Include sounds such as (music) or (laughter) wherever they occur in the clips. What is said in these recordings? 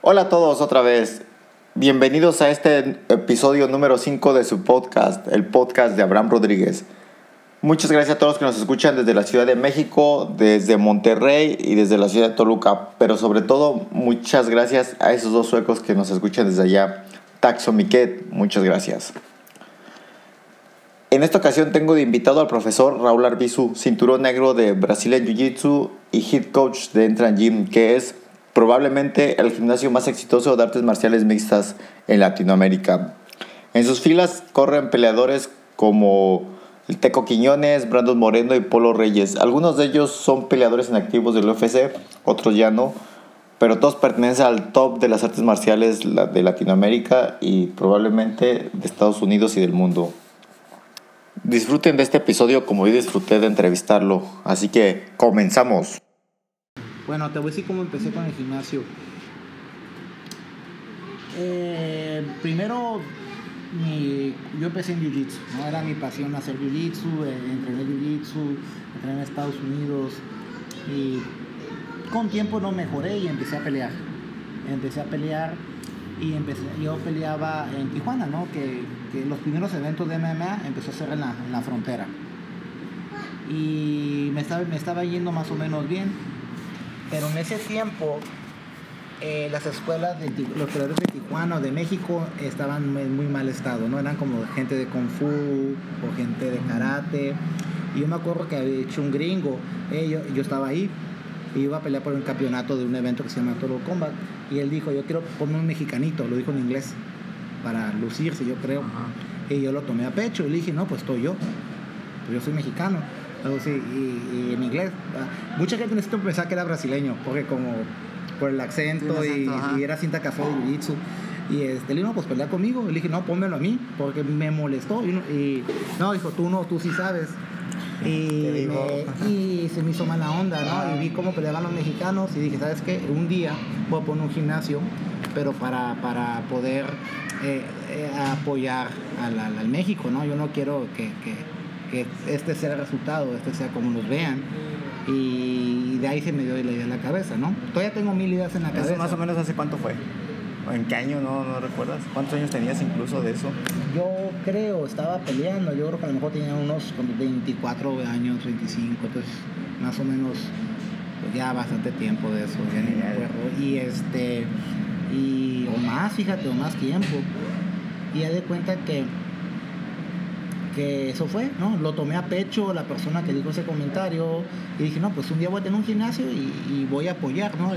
Hola a todos otra vez. Bienvenidos a este episodio número 5 de su podcast, el podcast de Abraham Rodríguez. Muchas gracias a todos los que nos escuchan desde la Ciudad de México, desde Monterrey y desde la Ciudad de Toluca, pero sobre todo muchas gracias a esos dos suecos que nos escuchan desde allá. Taxo Miquet, muchas gracias. En esta ocasión tengo de invitado al profesor Raúl Arbizu, cinturón negro de Brazilian Jiu-Jitsu y head coach de Entran Gym, que es probablemente el gimnasio más exitoso de artes marciales mixtas en Latinoamérica. En sus filas corren peleadores como el Teco Quiñones, Brandon Moreno y Polo Reyes. Algunos de ellos son peleadores inactivos del UFC, otros ya no, pero todos pertenecen al top de las artes marciales de Latinoamérica y probablemente de Estados Unidos y del mundo. Disfruten de este episodio como yo disfruté de entrevistarlo, así que comenzamos. Bueno, te voy a decir cómo empecé con el gimnasio. Eh, primero, yo empecé en Jiu-Jitsu, ¿no? era mi pasión hacer Jiu-Jitsu, eh, entrené Jiu-Jitsu, entrené en Estados Unidos y con tiempo no mejoré y empecé a pelear. Empecé a pelear y yo peleaba en Tijuana, ¿no? que, los primeros eventos de MMA empezó a ser en la, frontera. Y me estaba, yendo más o menos bien, pero en ese tiempo eh, las escuelas de los peleadores de Tijuana o de México estaban en muy mal estado, ¿no? Eran como gente de Kung Fu o gente de karate. Y yo me acuerdo que había hecho un gringo, eh, yo, estaba ahí, y iba a pelear por un campeonato de un evento que se llama Toro Combat. Y él dijo, yo quiero poner un mexicanito, lo dijo en inglés, para lucirse, yo creo. Y yo lo tomé a pecho y le dije, no, pues estoy yo, pues yo soy mexicano. Algo así, y, y en inglés. Ah, mucha gente en ese tiempo pensaba que era brasileño, porque como por el acento, y, era cinta café de jiu-jitsu. Y este, le dijo, no, pues pelea conmigo. Le dije, no, pónmelo a mí, porque me molestó. Y, no, dijo, tú no, tú sí sabes. Y, (laughs) y, se me hizo mala onda, ¿no? Y vi cómo peleaban los mexicanos y dije, ¿sabes qué? Un día voy a poner un gimnasio, pero para, para poder eh, eh, apoyar al, al, México, ¿no? Yo no quiero que, que, que este sea el resultado, este sea como nos vean y de ahí se me dio la idea en la cabeza, ¿no? Todavía tengo mil ideas en la cabeza. más o menos hace cuánto fue? ¿En qué año? No, no recuerdas. ¿Cuántos años tenías incluso de eso? Yo creo, estaba peleando, yo creo que a lo mejor tenía unos 24 años, 25, entonces más o menos pues ya bastante tiempo de eso, ya ni me acuerdo. Y este, y, o más, fíjate, o más tiempo. Y ya de cuenta que que eso fue, ¿no? Lo tomé a pecho la persona que dijo ese comentario y dije, no, pues un día voy a tener un gimnasio y, voy a apoyar, ¿no?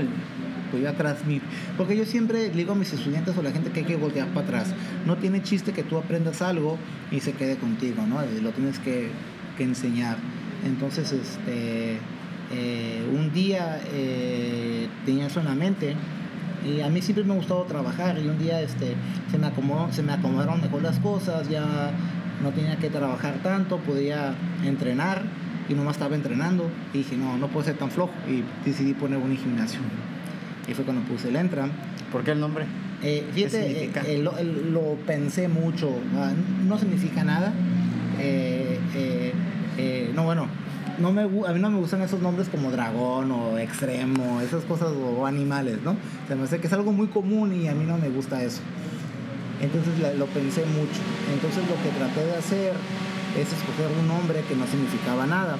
A transmitir. Porque yo siempre digo a mis estudiantes o a la gente que hay que voltear para atrás. No tiene chiste que tú aprendas algo y se quede contigo, ¿no? Lo tienes que, que enseñar. Entonces, este, eh, un día eh, tenía eso en la mente y a mí siempre me ha gustado trabajar y un día este, se, me acomodó, se me acomodaron mejor las cosas, ya no tenía que trabajar tanto, podía entrenar y nomás estaba entrenando dije, no, no puedo ser tan flojo y decidí poner un gimnasio. Y fue cuando puse el Entram. ¿Por qué el nombre? Eh, fíjate, eh, lo, pensé mucho, ah, no significa nada. Eh, no, bueno, no me, a mí no me gustan esos nombres como dragón o extremo, esas cosas o animales, ¿no? Se me hace que es algo muy común y a mí no me gusta eso. Entonces lo pensé mucho. Entonces lo que traté de hacer es escoger un nombre que no significaba nada.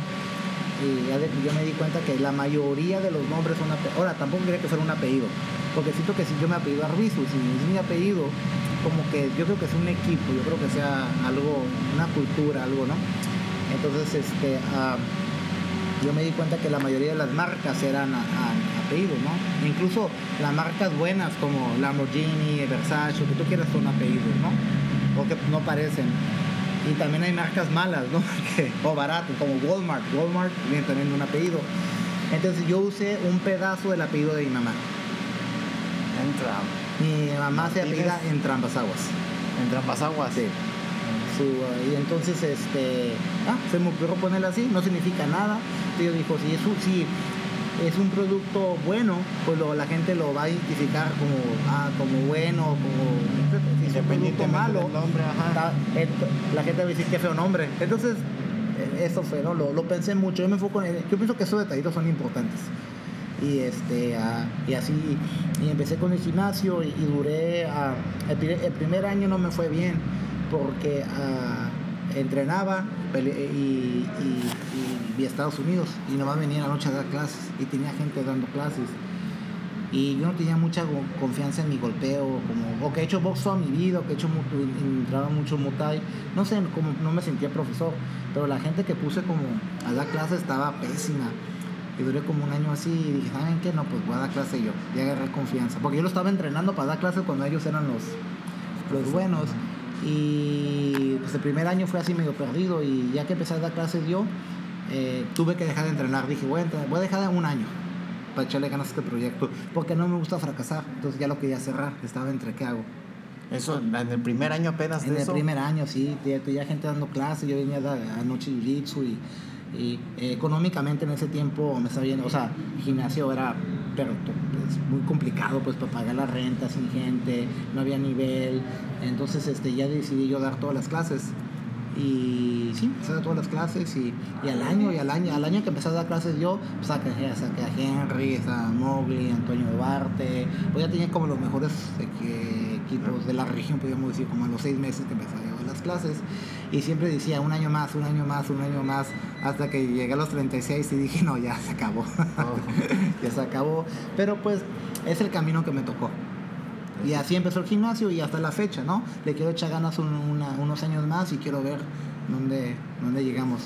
Y ya yo me di cuenta que la mayoría de los nombres son apellidos. Ahora, tampoco quería que fuera un apellido. Porque siento que si yo me apellido Arbizu, si es mi apellido, como que yo creo que es un equipo, yo creo que sea algo, una cultura, algo, ¿no? Entonces, este, yo me di cuenta que la mayoría de las marcas eran apellidos, ¿no? Incluso las marcas buenas como Lamborghini, Versace, que tú quieras son apellidos, ¿no? O que no parecen. Y también hay marcas malas, ¿no? (laughs) o baratas, como Walmart. Walmart viene también de un apellido. Entonces yo usé un pedazo del apellido de mi mamá. Entram. Mi mamá se apellida en Trambasaguas. ¿En Trambasaguas? Sí. y entonces este ah, se me ocurrió ponerla así, no significa nada. Yo dijo, si es, si es un producto bueno, pues la gente lo va a identificar como, ah, como bueno, como si es un producto malo, nombre, la gente va a decir que feo nombre. Entonces, eso fue, ¿no? Lo, lo pensé mucho. Yo me enfoco en, yo pienso que esos detallitos son importantes. Y este, ah, y así, y empecé con el gimnasio y, y duré, ah, el, pri- el primer año no me fue bien porque ah, entrenaba y, y vi a Estados Unidos y nomás venía en la noche a dar clases y tenía gente dando clases y yo no tenía mucha confianza en mi golpeo, como, o que he hecho box toda mi vida, o que he hecho entraba mucho Thai, no sé, como no me sentía profesor, pero la gente que puse como a dar clases estaba pésima. Y duré como un año así y dije, ¿saben qué? No, pues voy a dar clase yo. Y agarré confianza. Porque yo lo estaba entrenando para dar clases cuando ellos eran los, los buenos. Y pues el primer año fue así medio perdido. Y ya que empecé a dar clases yo, eh, tuve que dejar de entrenar. Dije, voy a, entrenar- voy a dejar de un año para echarle ganas a este proyecto. Porque no me gusta fracasar. Entonces ya lo quería cerrar. Estaba entre qué hago. Eso, en el primer año apenas En de el eso. primer año, sí, ya tenía gente dando clases, yo venía a anoche jiu-jitsu y, y, eh, económicamente en ese tiempo me estaba yendo, o sea, el gimnasio era pero, pues, muy complicado pues para pagar la renta sin gente, no había nivel, entonces este, ya decidí yo dar todas las clases y sí, empecé a todas las clases y, y al año, y al año, al año que empecé a dar clases yo, pues, saqué, saqué a Henry, a Mowgli, Antonio Duarte, pues ya tenía como los mejores que- equipos de la región, podríamos decir, como a los seis meses que empecé a llevar las clases y siempre decía un año más, un año más, un año más, hasta que llegué a los 36 y dije, no, ya se acabó, (laughs) ya se acabó, pero pues es el camino que me tocó. Y así empezó el gimnasio y hasta la fecha, ¿no? Le quiero echar ganas un- una- unos años más y quiero ver dónde, dónde llegamos.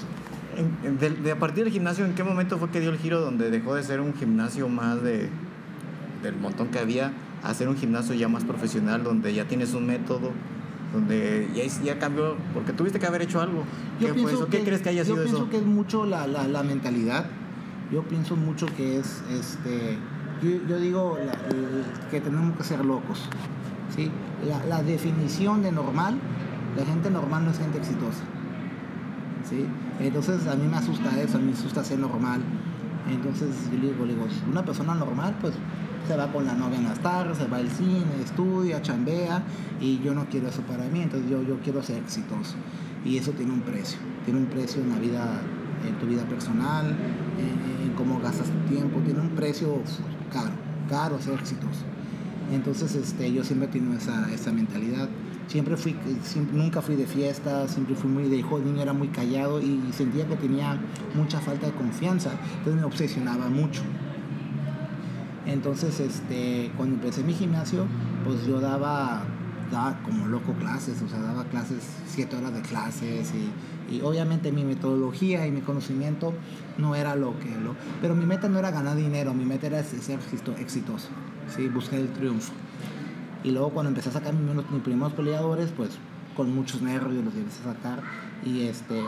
De, de a partir del gimnasio, ¿en qué momento fue que dio el giro donde dejó de ser un gimnasio más de del montón que había a ser un gimnasio ya más profesional, donde ya tienes un método, donde ya, cambió, porque tuviste que haber hecho algo. ¿Qué fue eso? ¿Qué crees que haya yo sido pienso eso? que es mucho la, la, la mentalidad. Yo pienso mucho que es, este, yo, yo digo que tenemos que ser locos. ¿sí? La, definición de normal, la gente normal no es gente exitosa. ¿sí? Entonces a mí me asusta eso, a mí me asusta ser normal. Entonces yo digo, digo, una persona normal pues se va con la novia en las tardes, se va al cine, estudia, chambea y yo no quiero eso para mí, entonces yo, yo quiero ser exitoso. Y eso tiene un precio, tiene un precio en la vida, en tu vida personal, en cómo gastas tu tiempo, tiene un precio caro, caro ser exitoso. Entonces este, yo siempre he tenido esa, esa mentalidad. Siempre fui, nunca fui de fiesta, siempre fui muy de niño, era muy callado y sentía que tenía mucha falta de confianza. Entonces me obsesionaba mucho. Entonces, este, cuando empecé mi gimnasio, pues yo daba, daba como loco clases, o sea, daba clases, siete horas de clases y, y obviamente mi metodología y mi conocimiento no era lo que lo... Pero mi meta no era ganar dinero, mi meta era ser exito- exitoso, ¿sí? buscar el triunfo. Y luego cuando empecé a sacar mis, mis primeros peleadores, pues con muchos nervios los empecé a sacar y este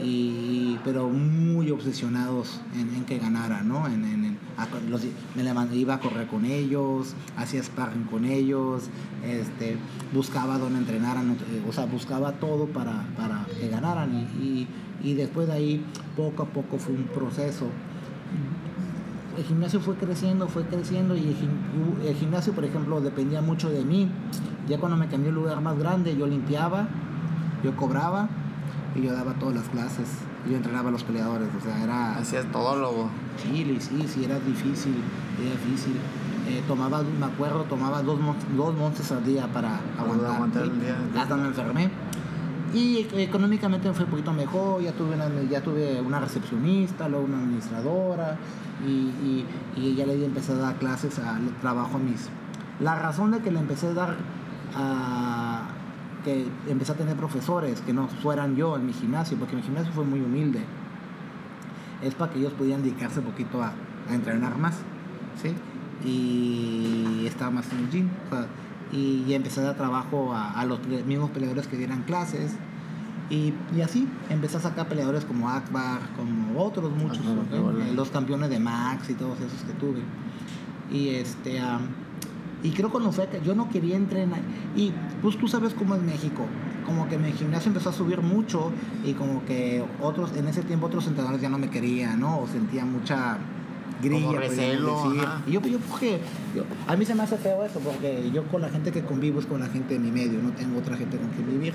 y pero muy obsesionados en, en que ganara, ¿no? En, en- a- los- me levanté, iba a correr con ellos, hacía sparring con ellos, este, buscaba dónde entrenaran, eh, o sea, buscaba todo para, para que ganaran y, y, y después de ahí poco a poco fue un proceso el gimnasio fue creciendo, fue creciendo y el, el gimnasio, por ejemplo, dependía mucho de mí. Ya cuando me cambió el lugar más grande, yo limpiaba, yo cobraba y yo daba todas las clases. Yo entrenaba a los peleadores, o sea, era... Hacías todólogo. Sí, sí, sí, era difícil, era difícil. Eh, tomaba, me acuerdo, tomaba dos, dos montes al día para aguantar. aguantar el día. Hasta me enfermé. Y económicamente me fue un poquito mejor, ya tuve una, ya tuve una recepcionista, luego una administradora, y, y, y ya le empecé a dar clases al trabajo a mis... La razón de que le empecé a dar a que empecé a tener profesores que no fueran yo en mi gimnasio, porque mi gimnasio fue muy humilde es para que ellos pudieran dedicarse un poquito a, a entrenar más, ¿sí? Y estaba más en el gym, o sea, y, y empecé a dar trabajo a, a los mismos peleadores que dieran clases, y, y así empecé a sacar peleadores como Akbar, como otros muchos. Eh, los campeones de Max y todos esos que tuve. Y este, y creo cuando fue que yo no quería entrenar, y pues tú sabes cómo es México, como que mi gimnasio empezó a subir mucho y como que otros, en ese tiempo otros entrenadores ya no me querían, ¿no? O sentía mucha grilla, Como recelo, decir. Y yo, yo, porque yo- a mí se me hace feo eso, porque yo con la gente que convivo es con la gente de mi medio, no tengo otra gente con quien vivir.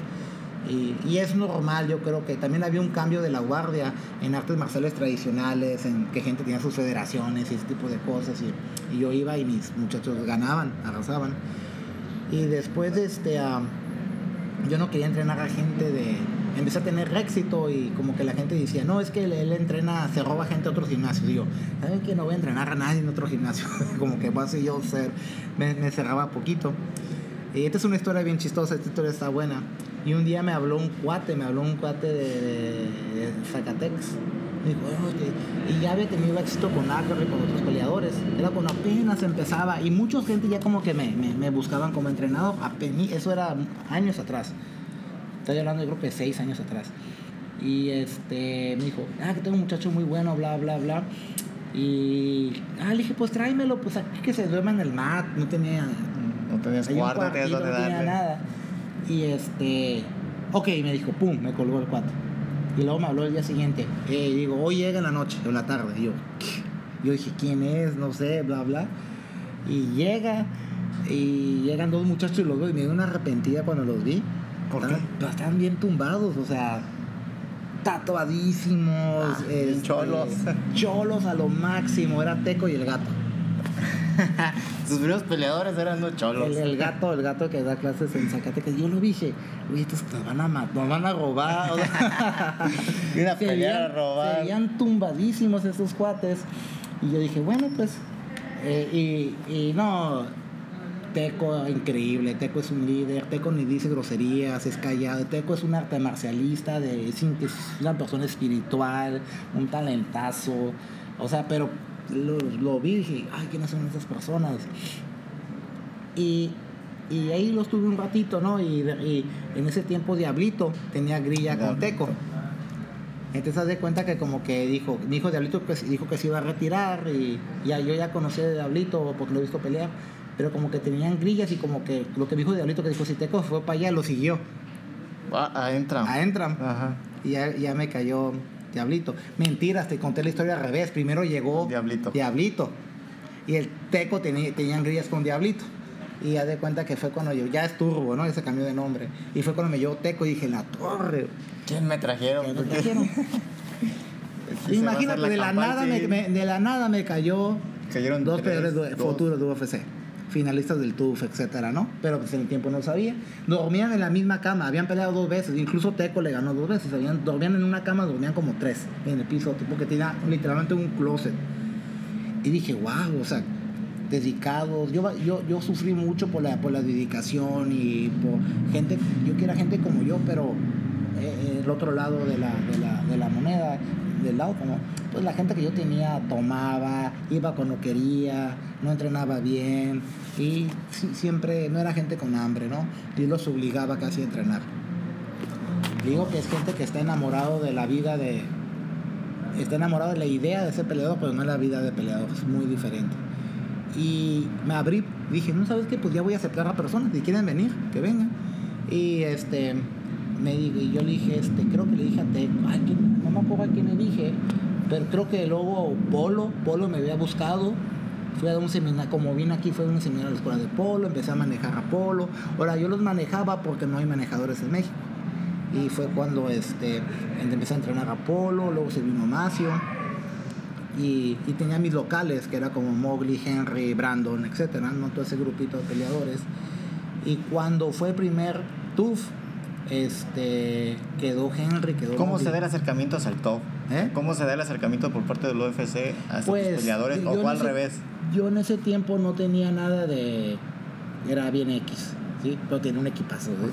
Y, y es normal, yo creo que también había un cambio de la guardia en artes marciales tradicionales, en que gente tenía sus federaciones y ese tipo de cosas. Y, y yo iba y mis muchachos ganaban, arrasaban. Y después de este, ah, yo no quería entrenar a gente de... Empecé a tener éxito y como que la gente decía, no, es que él, entrena, se roba gente a otros gimnasios. Y yo, ¿saben que no voy a entrenar a nadie en otro gimnasio? (laughs) como que voy a yo ser, me cerraba poquito. Y esta es una historia bien chistosa, esta historia está buena. Y un día me habló un cuate, me habló un cuate de, de- Zacatecas. Me dijo, "Oh, que-". y ya había tenido éxito con y con otros peleadores. Era cuando apenas empezaba. Y mucha gente ya como que me, me, me buscaban como entrenador. Apenas, eso era años atrás. Estoy hablando yo creo que seis años atrás. Y este me dijo, ah, que tengo un muchacho muy bueno, bla, bla, bla. Y ah, le dije, pues tráemelo, pues aquí que se duerma en el mat. No tenía No tenías hay un cuarto, tenías cuartito, no tenía darle. nada. Y este, ok, me dijo, pum, me colgó el cuate. Y luego me habló el día siguiente. Eh, digo, hoy llega en la noche o en la tarde. Y yo, ¿qué? yo dije, ¿quién es? No sé, bla, bla. Y llega, y llegan dos muchachos y los veo y me dio una arrepentida cuando los vi. ¿Por Estaban- Estaban bien tumbados, o sea, tatuadísimos. Ah, este, cholos. Cholos a lo máximo, era Teco y el gato. (laughs) Sus primeros peleadores eran los cholos. El, el gato, el gato que da clases en Zacatecas, yo lo dije, oye, estos nos van a matar, nos van a robar. se (laughs) pelear, a veían- robar. Se veían tumbadísimos esos cuates. Y yo dije, bueno, pues, eh, y, y no, Teco increíble, Teco es un líder, Teco ni dice groserías, es callado, Teco es un arte marcialista, de, es una persona espiritual, un talentazo, o sea, pero lo, lo vi y dije, ay, ¿quiénes son esas personas? Y, y ahí los tuve un ratito, ¿no? Y, y en ese tiempo Diablito tenía grilla con. Teco. Entonces haz de cuenta que como que dijo, dijo Diablito que dijo que se iba a retirar y ya yo ya conocía de Diablito porque lo he visto pelear, pero como que tenían grillas y como que lo que dijo Diablito que dijo si Teco fue para allá lo siguió Ah, ah, entra. a Entram Ajá. y ya, ya me cayó Diablito. Mentiras, te conté la historia al revés. Primero llegó Diablito. Diablito. Y el Teco tenía, tenían grillas con Diablito. Y ya de cuenta que fue cuando yo, ya es Turbo, ¿no? Ese cambió de nombre. Y fue cuando me llevó Teco y dije, la torre. ¿Quién me trajeron? ¿qué me trajeron? (laughs) Imagínate, la de la, nada sí. me, me- de la nada me cayó Cayeron dos peleadores futuros de UFC. Finalistas del TUF, etcétera, ¿no? Pero pues en el tiempo no sabía. Dormían en la misma cama, habían peleado dos veces, incluso Teco le ganó dos veces. Habían, dormían en una cama, dormían como tres en el piso, tipo que tenía literalmente un closet. Y dije, wow, o sea, dedicados. Yo, yo, yo sufrí mucho por la, por la dedicación y por gente, yo quiero gente como yo, pero eh, el otro lado de la, de la, de la moneda, del lado como, pues la gente que yo tenía tomaba, iba cuando quería, no entrenaba bien y siempre no era gente con hambre, ¿no? Y los obligaba casi a entrenar. Digo que es gente que está enamorado de la vida de, está enamorado de la idea de ser peleador, pero no la vida de peleador, es muy diferente. Y me abrí, dije, no sabes qué, pues ya voy a aceptar a personas, si quieren venir, que vengan. Y este, me digo, y yo le dije, este, creo que le dije a Teco, ay. Me acuerdo a quién le dije, pero creo que luego Polo, Polo me había buscado. Fui a un seminario, como vine aquí, fue a un seminario a la escuela de Polo, empecé a manejar a Polo. Ahora, yo los manejaba porque no hay manejadores en México. Y fue cuando este, empecé a entrenar a Polo, luego se vino Macio. Y, y tenía mis locales, que era como Mowgli, Henry, Brandon, etcétera, ¿no? todo ese grupito de peleadores. Y cuando fue primer TUF, este, quedó Henry, quedó ¿Cómo se da el acercamiento al top? ¿Eh? ¿Cómo se da el acercamiento por parte del UFC hacia Pues, tus peleadores? ¿O al ese- revés? Yo en ese tiempo no tenía nada de... Era bien X, ¿sí? Pero tenía un equipazo, ¿sí? (laughs)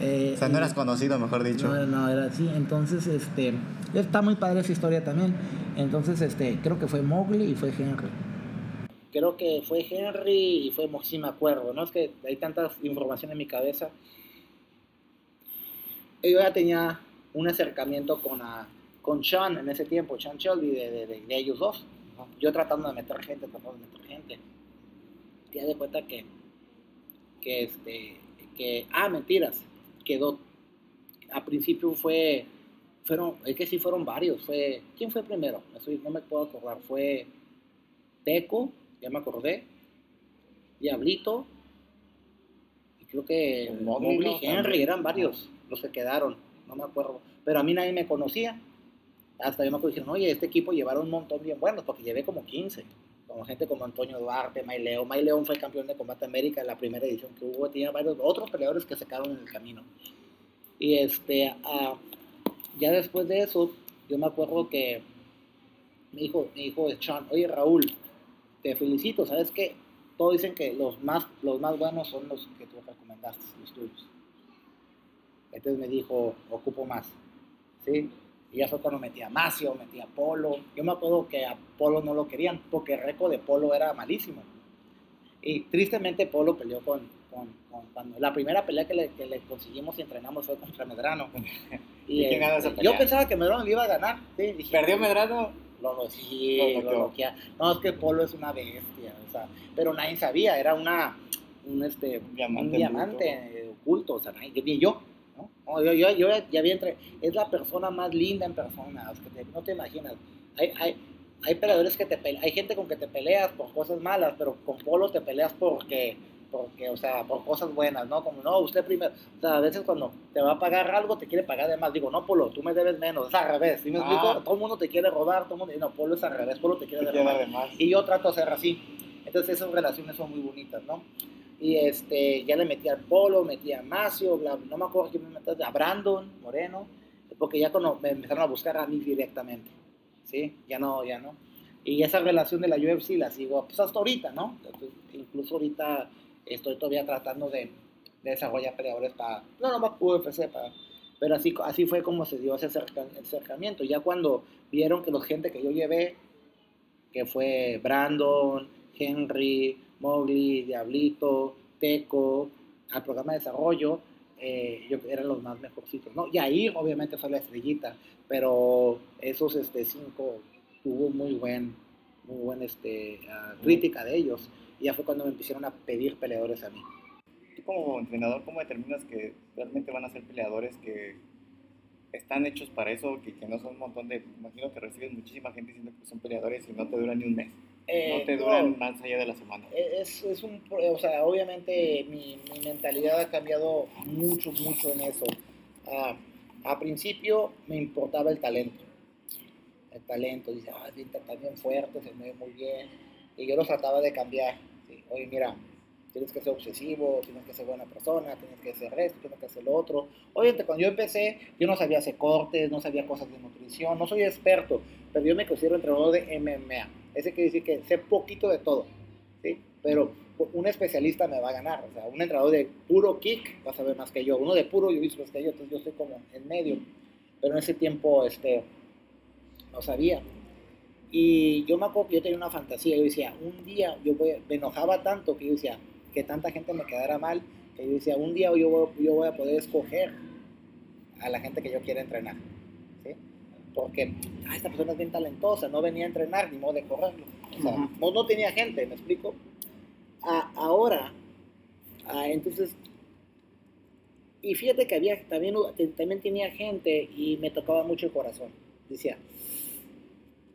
Eh, O sea, no eras conocido, mejor dicho. No, no, era así. Entonces, este... Está muy padre esa historia también. Entonces, este, creo que fue Mowgli y fue Henry. Creo que fue Henry y fue Mo- sí me acuerdo, ¿no? Es que hay tanta información en mi cabeza. Yo ya tenía un acercamiento con, ah, con Sean en ese tiempo, Sean Shelby, de, de- de- de ellos dos. ¿no? Yo tratando de meter gente, tratando de meter gente. Y ya de cuenta que, que este, que, ah, mentiras, quedó, a principio fue, fueron, es que sí fueron varios, fue, ¿quién fue primero? No, me puedo acordar, fue Teco, ya me acordé, Diablito, y creo que Mowgli. Henry, eran varios, los que quedaron, no me acuerdo. Pero a mí nadie me conocía. Hasta yo me acuerdo dijeron, oye, este equipo llevaron un montón bien buenos, porque llevé como 15. Como gente como Antonio Duarte, May León. May León fue campeón de Combate América en la primera edición que hubo. Tenía varios otros peleadores que se quedaron en el camino. Y este, ah, ya después de eso, yo me acuerdo que mi hijo, mi hijo es Sean, oye Raúl, te felicito, ¿sabes qué? Todos dicen que los más, los más buenos son los que tú recomendaste, los tuyos. Entonces me dijo, ocupo más, ¿sí? Y ya fue cuando metía a Macio, metía a Polo. Yo me acuerdo que a Polo no lo querían porque el récord de Polo era malísimo. Y tristemente Polo peleó con, con, con cuando la primera pelea que le, que le conseguimos y entrenamos fue contra Medrano. (laughs) ¿Y quién ganó esa pelea? Yo pensaba que Medrano le iba a ganar. ¿sí? Dije, ¿Perdió Medrano? lo, lo, Lo. No, es que Polo es una bestia, o sea, pero nadie sabía, era una, un, este, diamante un diamante eh, oculto, o sea, nadie, yo, ¿no? No, yo, yo, yo ya había entre, es la persona más linda en persona, es que te- no te imaginas, hay, hay, hay peleadores que te hay gente con que te peleas por cosas malas, pero con Polo te peleas porque, porque, o sea, por cosas buenas, ¿no? Como, no, usted primero, o sea, a veces cuando te va a pagar algo, te quiere pagar de más, digo, no, Polo, tú me debes menos, es al revés, ¿sí me Ah. explico? Todo el mundo te quiere robar, todo el mundo, no, Polo es al revés, Polo te quiere ¿Qué robar. queda de más? Y yo trato de ser así. Entonces esas relaciones son muy bonitas, ¿no? Y este, ya le metí al Polo, metí a Macio, bla, no me acuerdo quién me metí, a Brandon Moreno, porque ya cuando me empezaron a buscar a mí directamente, ¿sí? Ya no, ya no. Y esa relación de la UFC la sigo, pues hasta ahorita, ¿no? Incluso ahorita estoy todavía tratando de, de desarrollar peleadores para, no, no más UFC, para, pero así, así fue como se dio ese acerca- acercamiento. Ya cuando vieron que la gente que yo llevé, que fue Brandon, Henry, Mowgli, Diablito, Teco, al programa de desarrollo, eh, yo, eran los más mejorcitos, ¿no? Y ahí obviamente fue la estrellita, pero esos este, cinco tuvo muy buen, muy buen este, ah, crítica de ellos. Y ya fue cuando me empezaron a pedir peleadores a mí. Tú como entrenador, ¿cómo determinas que realmente van a ser peleadores que están hechos para eso, que, que no son un montón de... Imagino que recibes muchísima gente diciendo que son peleadores y no te duran ni un mes. Eh, no te no, duran más allá de la semana. Es, es un, o sea, obviamente mi, mi mentalidad ha cambiado mucho, mucho en eso. Ah, a principio me importaba el talento. El talento, dice, ah, está bien fuerte, se mueve muy bien. Y yo los trataba de cambiar. ¿sí? Oye, mira, tienes que ser obsesivo, tienes que ser buena persona, tienes que hacer esto, tienes que hacer lo otro. Obviamente, cuando yo empecé, yo no sabía hacer cortes, no sabía cosas de nutrición, no soy experto, pero yo me considero entrenador de MMA. Ese quiere decir que sé poquito de todo, ¿sí? Pero un especialista me va a ganar, o sea, un entrenador de puro kick va a saber más que yo, uno de puro jiu-jitsu más que yo, entonces yo estoy como en medio. Pero en ese tiempo, este, no sabía. Y yo me acuerdo que yo tenía una fantasía, yo decía, un día, yo voy, me enojaba tanto que yo decía, que tanta gente me quedara mal, que yo decía, un día yo yo voy a poder escoger a la gente que yo quiera entrenar. Porque ah, esta persona es bien talentosa, no venía a entrenar ni modo de correrlo. O sea, Ujú. no, no tenía gente, ¿me explico? A- ahora, ah, entonces, y fíjate que había también, también tenía gente y me tocaba mucho el corazón. Decía,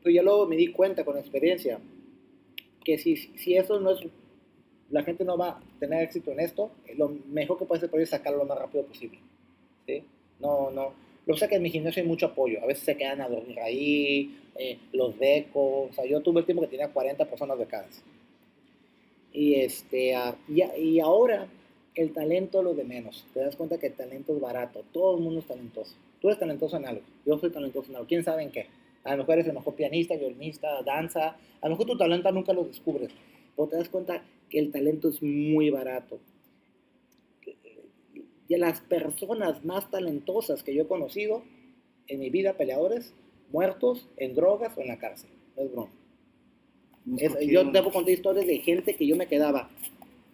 pero ya luego me di cuenta con experiencia que si, si eso no es, la gente no va a tener éxito en esto, lo mejor que puede hacer por ellos es sacarlo lo más rápido posible. ¿sí? No, no. Lo que que en mi gimnasio hay mucho apoyo. A veces se quedan a dormir ahí, eh, los becos. O sea, yo tuve el tiempo que tenía 40 personas becadas. Y, este, y, y ahora el talento lo de menos. Te das cuenta que el talento es barato. Todo el mundo es talentoso. Tú eres talentoso en algo. Yo soy talentoso en algo. ¿Quién sabe en qué? A lo mejor eres el mejor pianista, violinista, danza. A lo mejor tu talento nunca lo descubres. Pero te das cuenta que el talento es muy barato. Y a las personas más talentosas que yo he conocido en mi vida, peleadores, muertos en drogas o en la cárcel. No es broma. Es- yo puedo contar historias de gente que yo me quedaba.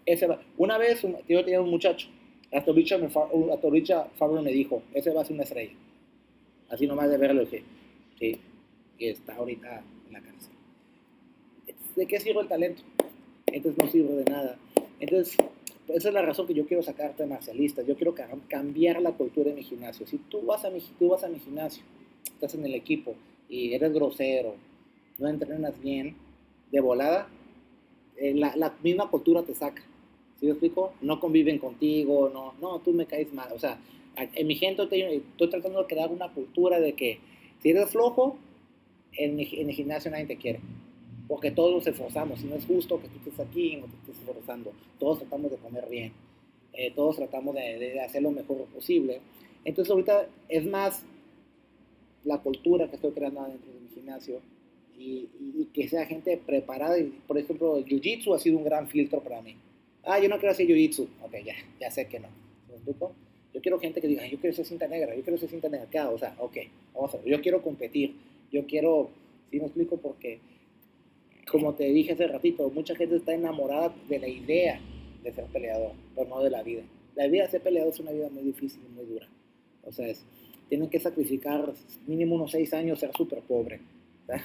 Ese va- una vez un- yo tenía un muchacho, hasta Richard, me fa- un- hasta Richard Favre me dijo, ese va a ser una estrella. Así nomás de verlo, dije, sí, y está ahorita en la cárcel. ¿De qué sirve el talento? Entonces no sirve de nada. Entonces, esa es la razón que yo quiero sacarte marcialistas. Yo quiero ca- cambiar la cultura de mi gimnasio. Si tú vas a mi, tú vas a mi gimnasio, estás en el equipo y eres grosero, no entrenas bien, de volada, eh, la, la misma cultura te saca. ¿Sí me explico? No conviven contigo, no, no, tú me caes mal. O sea, en mi gente estoy tratando de crear una cultura de que si eres flojo, en, en el gimnasio nadie te quiere. Porque todos nos esforzamos. Y no es justo que tú estés aquí y no te estés esforzando. Todos tratamos de comer bien. Eh, todos tratamos de, de, hacer lo mejor posible. Entonces ahorita es más la cultura que estoy creando dentro de mi gimnasio y, y, que sea gente preparada. Y, por ejemplo, el Jiu-Jitsu ha sido un gran filtro para mí. Ah, yo no quiero hacer Jiu-Jitsu. Ok, ya, ya sé que no. ¿Me? Yo quiero gente que diga, yo quiero ser cinta negra, yo quiero ser cinta negra. ¿Qué O sea, ok, vamos a ver. Yo quiero competir. Yo quiero, ¿sí me explico? Porque, como te dije hace ratito, mucha gente está enamorada de la idea de ser peleador, pero no de la vida. La vida de ser peleador es una vida muy difícil y muy dura. O sea, es, tienen que sacrificar mínimo unos seis años ser súper pobre.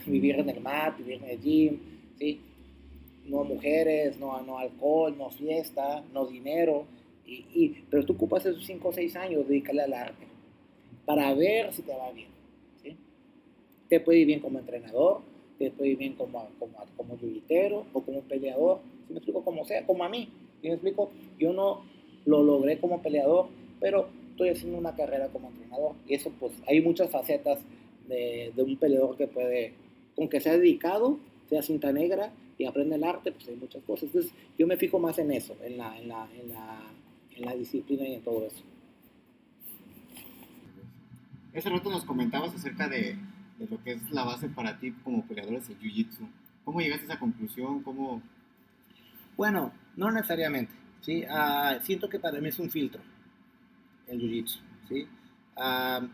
Vivir en el mat, vivir en el gym, ¿sí? No mujeres, no, no alcohol, no fiesta, no dinero. Y, y, pero tú ocupas esos cinco o seis años, dedicarle al arte para ver si te va bien. ¿sí? Te puede ir bien como entrenador, puede ir bien como, como, como o como peleador, si me explico como sea, como a mí. ¿sí me explico? Yo no lo logré como peleador, pero estoy haciendo una carrera como entrenador. Y eso, pues, hay muchas facetas de, de un peleador que puede, aunque sea dedicado, sea cinta negra y aprende el arte, pues hay muchas cosas. Entonces, yo me fijo más en eso, en la, en la, en la, en la disciplina y en todo eso. Ese rato nos comentabas acerca de, de, lo que es la base para ti como peleador de Jiu-Jitsu. ¿Cómo llegaste a esa conclusión? ¿Cómo... Bueno, no necesariamente. ¿sí? Uh, siento que para mí es un filtro el Jiu-Jitsu. ¿sí? Uh,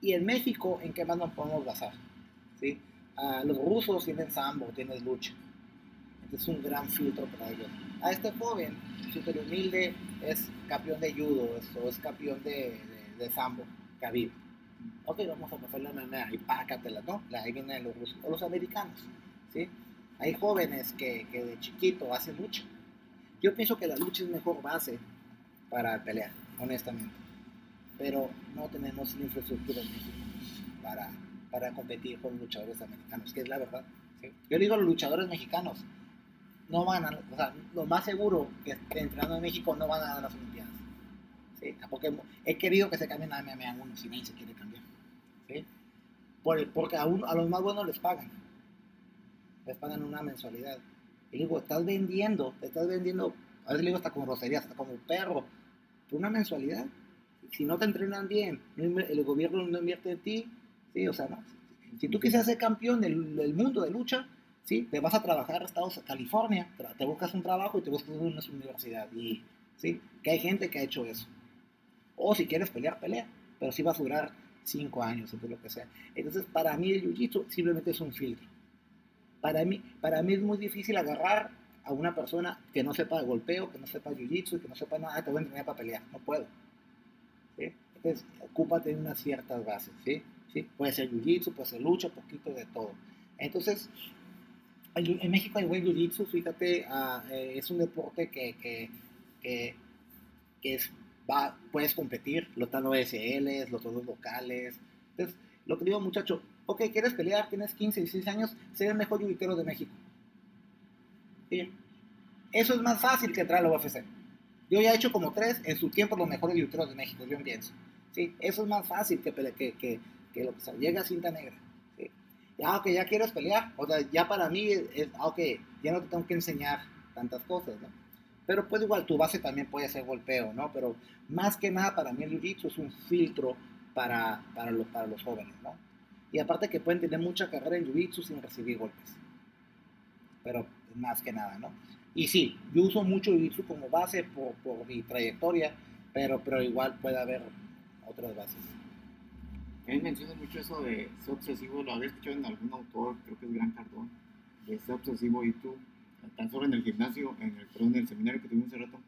y en México, ¿en qué más nos podemos basar? ¿sí? Uh, los rusos tienen sambo, tienen lucha. Entonces es un gran filtro para ellos. A este joven, súper humilde, es campeón de judo, es, o es campeón de, de, de sambo, Khabib. Ok, vamos a pasar la MMA y pácatela, ¿no? Ahí vienen los rusos, o los americanos, ¿sí? Hay jóvenes que, que de chiquito hacen lucha. Yo pienso que la lucha es mejor base para pelear, honestamente. Pero no tenemos infraestructura en México para, para competir con luchadores americanos, que es la verdad. ¿sí? Yo digo los luchadores mexicanos, no van a, o sea, lo más seguro que entrenando en México no van a dar las Olimpiadas. ¿sí? Porque he querido que se cambien a MMA 1 si nadie se quiere cambiar. Por, porque a, uno, a los más buenos les pagan. Les pagan una mensualidad. Y digo, estás vendiendo, te estás vendiendo, a veces le digo hasta como rosería, hasta como perro, por una mensualidad. Si no te entrenan bien, el gobierno no invierte en ti, ¿sí? O sea, no. Si tú quisieras ser campeón del, del mundo de lucha, ¿sí? Te vas a trabajar a Estados California, te buscas un trabajo y te buscas una universidad. Y, ¿sí? Que hay gente que ha hecho eso. O si quieres pelear, pelea. Pero sí va a durar cinco años, o lo que sea. Entonces, para mí el jiu-jitsu simplemente es un filtro. Para mí, para mí es muy difícil agarrar a una persona que no sepa de golpeo, que no sepa jiu-jitsu, que no sepa nada, te voy a entrenar para pelear. No puedo. Entonces, ocúpate en unas ciertas bases. ¿sí? ¿Sí? Puede ser jiu-jitsu, puede ser lucha, poquito de todo. Entonces, en México hay buen jiu-jitsu, fíjate, uh, eh, es un deporte que, que, que es, puedes competir, los están OSLs, los todos locales. Entonces, lo que digo, muchacho, ok, quieres pelear, tienes 15, 16 años, ser el mejor jiu de México. ¿Sí? Eso es más fácil que entrar a la UFC. Yo ya he hecho como tres, en su tiempo, los mejores jiu de México, yo pienso. ¿Sí? Eso es más fácil que, que, que, que lo que se llega a cinta negra. ¿sí? Ya, ok, ya quieres pelear, o sea, ya para mí, es, es, ok, ya no te tengo que enseñar tantas cosas, ¿no? Pero pues igual tu base también puede ser golpeo, ¿no? Pero más que nada para mí el jiu es un filtro para, para, los, para los jóvenes, ¿no? Y aparte que pueden tener mucha carrera en jiu sin recibir golpes. Pero más que nada, ¿no? Y sí, yo uso mucho jiu como base por, por, mi trayectoria, pero, pero igual puede haber otras bases. Él menciona mucho eso de ser obsesivo, lo había escuchado en algún autor, creo que es Gran Cardón, de ser obsesivo y tú, tan solo en el gimnasio, en el, perdón, en el seminario que tuvimos hace rato,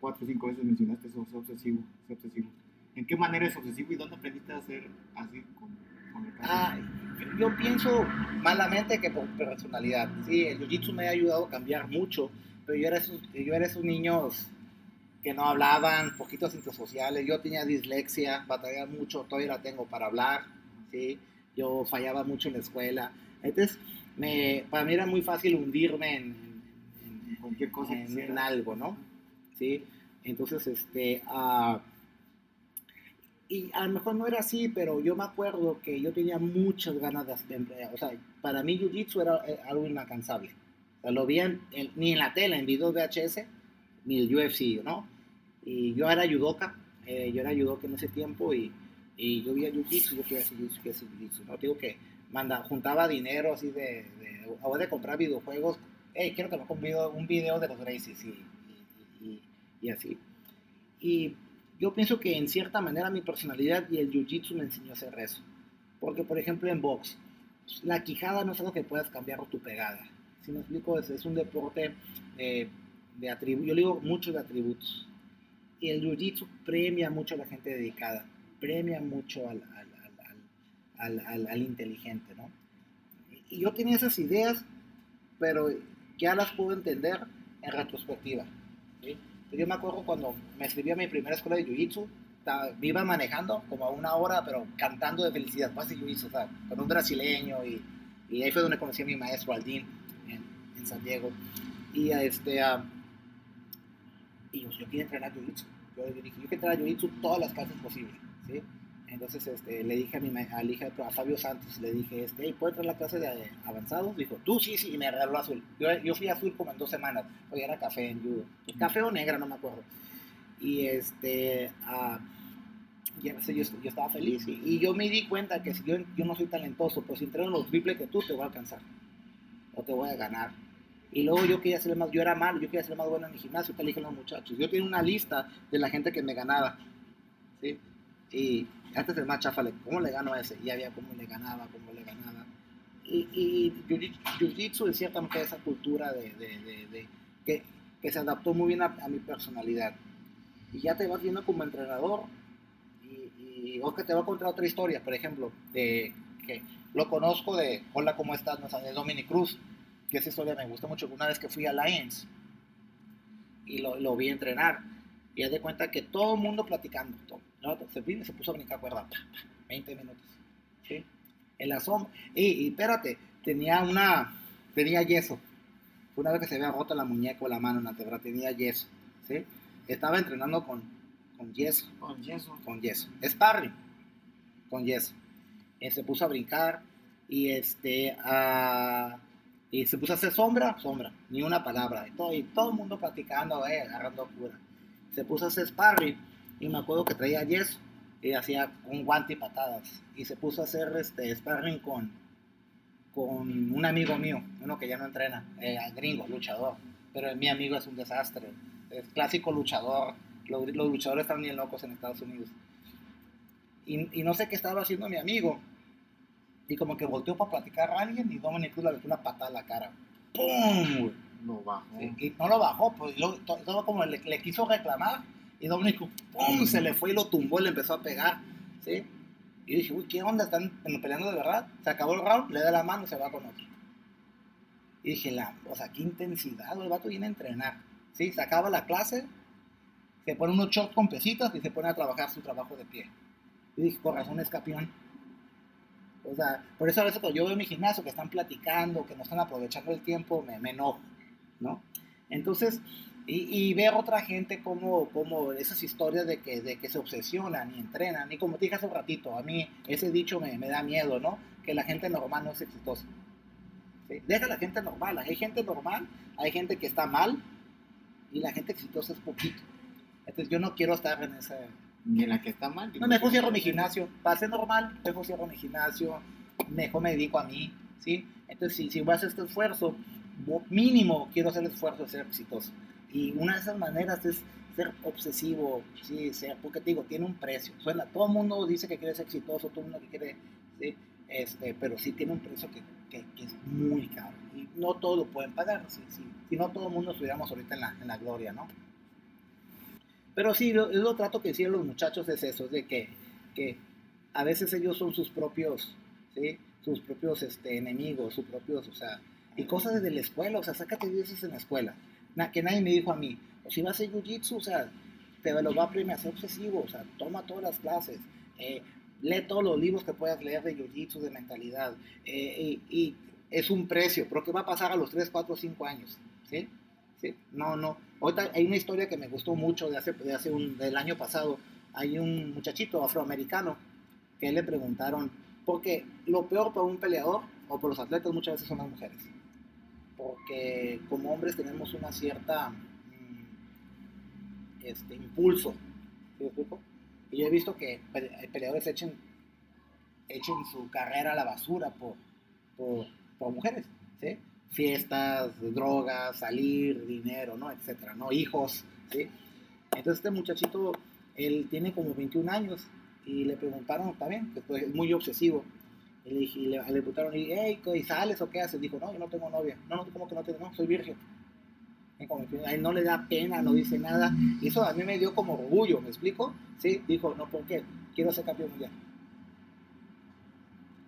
cuatro o cinco veces mencionaste eso, ser obsesivo, ser obsesivo. ¿En qué manera es obsesivo y dónde aprendiste a ser así con, con el ah, yo, pienso malamente que por personalidad. Sí, el jiu-jitsu me ha ayudado a cambiar mucho, pero yo era esos, yo era esos niños que no hablaban, poquitos sociales. Yo tenía dislexia, batallaba mucho, todavía la tengo para hablar. ¿sí? Yo fallaba mucho en la escuela. Entonces, me, para mí era muy fácil hundirme en cualquier cosa. en, en algo, ¿no? Sí, entonces, este, ah, y a lo mejor no era así, pero yo me acuerdo que yo tenía muchas ganas de hacer, o sea, para mí Jiu-Jitsu era eh, algo inalcanzable. O sea, lo vi en- en- ni en la tele, en videos VHS, ni el UFC, ¿no? Y yo era judoka, eh, yo era judoka en ese tiempo y, y yo vi a Jiu-Jitsu, yo quería hacer Jiu-Jitsu, ¿no? Digo que manda, juntaba dinero así de, de, o de comprar videojuegos, hey, quiero que me un video, un video de los Gracies y, así. Y yo pienso que en cierta manera mi personalidad y el jiu-jitsu me enseñó a hacer eso. Porque, por ejemplo, en box, la quijada no es algo que puedas cambiar tu pegada. Si me explico, es, un deporte eh, de atributos. Yo digo mucho de atributos. Y el jiu-jitsu premia mucho a la gente dedicada, premia mucho al, al- al inteligente, ¿no? Y yo tenía esas ideas, pero ya las puedo entender en retrospectiva. ¿sí? Yo me acuerdo cuando me escribí a mi primera escuela de Jiu-Jitsu, me iba manejando como a una hora, pero cantando de felicidad, pues de Jiu-Jitsu, con un brasileño, y, y ahí fue donde conocí a mi maestro Aldín en, en San Diego. Y este, ah, y yo, yo entrenar Jiu-Jitsu. Yo dije, yo quiero entrenar Jiu-Jitsu todas las clases posibles, ¿sí? Entonces este, le dije a mi al hija, a Fabio Santos, le dije, este, hey, ¿puedo entrar a la clase de avanzados? Dijo, tú sí, sí, y me regaló azul. Yo, yo fui azul como en dos semanas, porque era café en judo. Café o negra, no me acuerdo. Y este, y ese yo, yo estaba feliz. Y, y yo me di cuenta que si yo, yo no soy talentoso, pues si entreno lo triple que tú, te voy a alcanzar. O te voy a ganar. Y luego yo quería ser más, yo era malo, yo quería ser más bueno en el gimnasio, te eligen los muchachos. Yo tenía una lista de la gente que me ganaba. Y antes el más chafa, ¿cómo le gano a ese? Y había cómo le ganaba, cómo le ganaba. Y, y jiu- Jiu-Jitsu es ciertamente esa cultura de, de- de- que, que se adaptó muy bien a, mi personalidad. Y ya te vas viendo como entrenador. Y, y o que te va a contar otra historia, por ejemplo, de que lo conozco de Hola, ¿cómo estás? No sabes, Dominic Cruz, que esa historia me gusta mucho. Una vez que fui a Lions y lo, lo vi entrenar, y haz de cuenta que todo el mundo platicando, todo, ¿no? se vino y se puso a brincar cuerda, pa, pa, 20 minutos, ¿sí? En la sombra, y, y espérate, tenía una, tenía yeso, una vez que se había roto la muñeca o la mano en la antebra, tenía yeso, ¿sí? Estaba entrenando con, con yeso, Con yeso. con yeso, sparring, con yeso, Eh, se puso a brincar, y este, ah, y se puso a hacer sombra, sombra, ni una palabra, y todo, y todo el mundo platicando, eh, agarrando cura. Se puso a hacer sparring y me acuerdo que traía yeso y hacía un guante y patadas. Y se puso a hacer este sparring con con un amigo mío uno que ya no entrena eh, gringo luchador. Pero mi amigo es un desastre es clásico luchador. Los, los luchadores están bien locos en Estados Unidos. Y, y no sé qué estaba haciendo mi amigo. Y como que volteó para platicar a alguien y Dominic Cruz le metió una patada a la cara. ¡pum! Lo bajó. Sí, y no lo bajó, pues to- todo como le, le quiso reclamar y Dominic ¡pum! se le fue y lo tumbó y le empezó a pegar, ¿sí? Y dije, uy, ¿qué onda? ¿Están peleando de verdad? Se acabó el round, le da la mano y se va con otro. Y dije, la, o sea, qué intensidad, el vato viene a entrenar, ¿sí? Se acaba la clase, se pone unos shorts con pesitas y se pone a trabajar su trabajo de pie. Y dije, con razón es campeón. O sea, por eso a veces cuando yo veo mi gimnasio que están platicando, que no están aprovechando el tiempo, me, me enojo, ¿no? Entonces, y, y ver otra gente como, como esas historias de que, de que se obsesionan y entrenan, y como te dije hace un ratito, a mí ese dicho me, me da miedo, ¿no? Que la gente normal no es exitosa. ¿sí? Deja a la gente normal, hay gente normal, hay gente que está mal, y la gente exitosa es poquito. Entonces yo no quiero estar en ese, Ni en la que está mal. no, mejor cierro mi gimnasio. Para ser normal, mejor cierro mi gimnasio. Mejor me dedico a mí, ¿sí? Entonces, si, si voy a hacer este esfuerzo, mínimo quiero hacer el esfuerzo de ser exitoso. Y una de esas maneras es ser obsesivo, ¿sí? Ser, porque te digo, tiene un precio. Suena, todo el mundo dice que quiere ser exitoso, todo el mundo que quiere, ¿sí? Este, pero sí tiene un precio que, que- es muy caro. Y no todos lo pueden pagar, ¿sí? sí. Si no, todo el mundo estuviéramos ahorita en la, en la gloria, ¿no? Pero sí, lo, lo trato que decían los muchachos es eso, de que, que a veces ellos son sus propios, ¿sí? Sus propios este, enemigos, sus propios, o sea, y cosas desde la escuela, o sea, sácate 10 en la escuela. Que nadie me dijo a mí, si vas a hacer jiu-jitsu, o sea, te lo va a premiar, ser obsesivo, o sea, toma todas las clases, eh, lee todos los libros que puedas leer de jiu-jitsu, de mentalidad, eh, y, y es un precio, pero ¿qué va a pasar a los 3, 4, 5 años? ¿Sí? ¿sí? No, no. Ahorita hay una historia que me gustó mucho de hace, de hace un, del año pasado. Hay un muchachito afroamericano que le preguntaron, porque lo peor para un peleador o por los atletas muchas veces son las mujeres. Porque como hombres tenemos una cierta mm, este, impulso. Y yo he visto que pe- peleadores echen, echen su carrera a la basura por, por, mujeres. ¿sí? Fiestas, drogas, salir, dinero, ¿no? Etcétera, ¿no? Hijos, ¿sí? Entonces este muchachito, él tiene como 21 años y le preguntaron también, que pues, es muy obsesivo. Y le, dije- y le, le ¿y, hey, ¿y sales o qué haces? Dijo, no, yo no tengo novia. No, no, ¿cómo que no tienes? No, soy virgen. A él no le da pena, no dice nada. Y eso a mí me dio como orgullo, ¿me explico? Sí, dijo, no, ¿por qué? Quiero ser campeón mundial.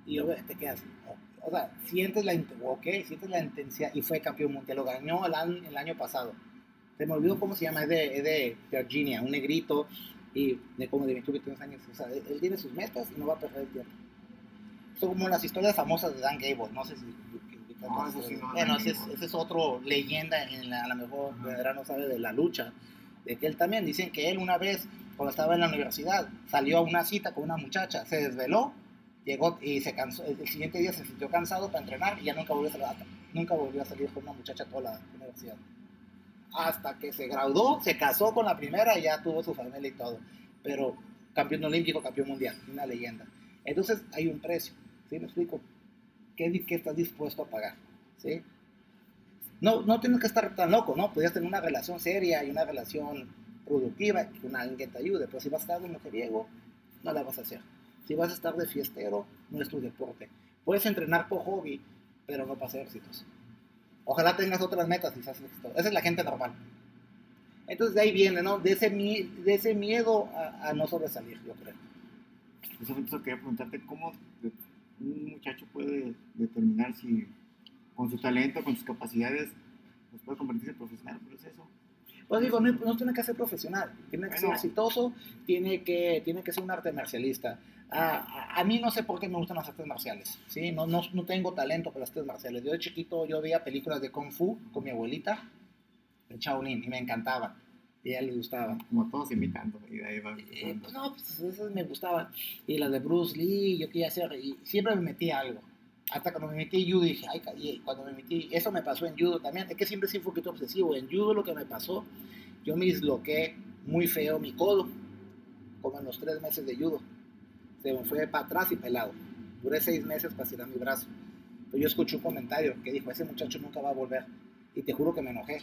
Y yo, te quedas, o, sea, sientes la, int- ok, sientes la intensidad y fue campeón mundial, lo ganó el año, el año pasado. Se me olvidó cómo se llama, es de, es de Virginia, un negrito y de como de 21, 22 años. O sea, él tiene sus metas y no va a perder el tiempo. Son como las historias famosas de Dan Gable, no sé si... No, eso sí, no, bueno, ese es, Gable. ese es otro leyenda, en la, a lo mejor. Pedra no sabe de la lucha, de que él también, dicen que él una vez, cuando estaba en la universidad, salió a una cita con una muchacha, se desveló, llegó y se cansó, el siguiente día se sintió cansado para entrenar y ya nunca volvió a salir, nunca volvió a salir con una muchacha toda la universidad. Hasta que se graduó, se casó con la primera y ya tuvo su familia y todo. Pero campeón olímpico, campeón mundial, una leyenda. Entonces hay un precio, ¿sí me explico? ¿Qué, qué estás dispuesto a pagar? ¿Sí? No, no tienes que estar tan loco, ¿no? Podrías tener una relación seria y una relación productiva con alguien que te ayude, pero si vas a estar de mujeriego, no la vas a hacer. Si vas a estar de fiestero, no es tu deporte. Puedes entrenar por hobby, pero no para hacer éxitos. Ojalá tengas otras metas y seas exitoso. Esa es la gente normal. Entonces de ahí viene, ¿no? De ese, miedo a, no sobresalir, yo creo. Justamente eso quería preguntarte, ¿cómo un muchacho puede determinar si con su talento, con sus capacidades, pues puede convertirse en profesional? ¿Pero es eso? Pues digo, no, no tiene que ser profesional, tiene que ser exitoso, tiene que, tiene que ser un arte marcialista. A, a- a mí no sé por qué me gustan las artes marciales, ¿sí? No, no, no tengo talento para las artes marciales. Yo de chiquito yo veía películas de Kung Fu con mi abuelita, de Shaolin, y me encantaban, y a ella le gustaban. Como todos imitando, y de ahí va. Eh, pues no, pues esas me gustaban. Y las de Bruce Lee, yo quería hacer, y siempre me metí a algo. Hasta cuando me metí en judo dije, ay, ca- y cuando me metí, eso me pasó en judo también. Es que siempre sí fui un poquito obsesivo. En judo lo que me pasó, yo me disloqué muy feo mi codo, como en los tres meses de judo. Se me fue para atrás y pelado. Duré seis meses para estirar mi brazo. Pero yo escuché un comentario que dijo, ese muchacho nunca va a volver. Y te juro que me enojé.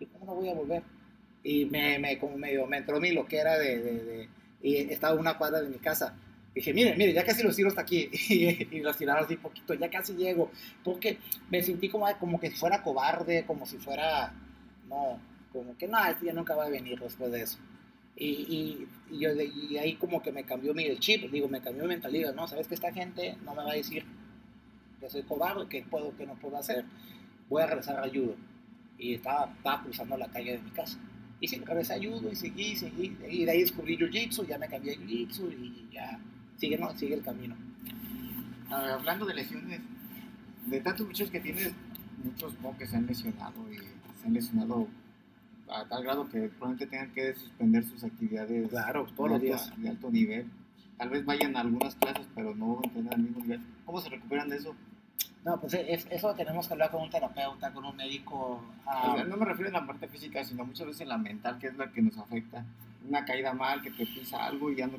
Yo, ¿cómo no voy a volver? Y me, me como medio me entró mi lo que era de, de, de- y estaba una cuadra de mi casa. Dije mire mire ya casi los tiro hasta aquí (laughs) y, y los tiraba así poquito ya casi llego porque me sentí como como que fuera cobarde como si fuera no como que no este ya nunca va a venir después de eso y, y, yo y ahí como que me cambió mi chip digo me cambió mi mentalidad no sabes que esta gente no me va a decir que soy cobarde que puedo que no puedo hacer. Voy a regresar a judo y estaba, estaba cruzando la calle de mi casa y sí, regresé a judo y seguí, seguí, y de ahí descubrí jiu-jitsu, ya me cambié a jiu-jitsu y ya sigue, ¿no? sigue el camino. Ver, hablando de lesiones, de tantos muchachos que tienes, muchos que se han lesionado y se han lesionado a tal grado que probablemente tengan que suspender sus actividades Claro, todos los días. de alto nivel. Tal vez vayan a algunas clases, pero no tener al mismo nivel. ¿Cómo se recuperan de eso? No, pues es, eso tenemos que hablar con un terapeuta, con un médico. ah, O sea, no me refiero a la parte física, sino muchas veces la mental, que es la que nos afecta. Una caída mal, que te pisa algo y ya no...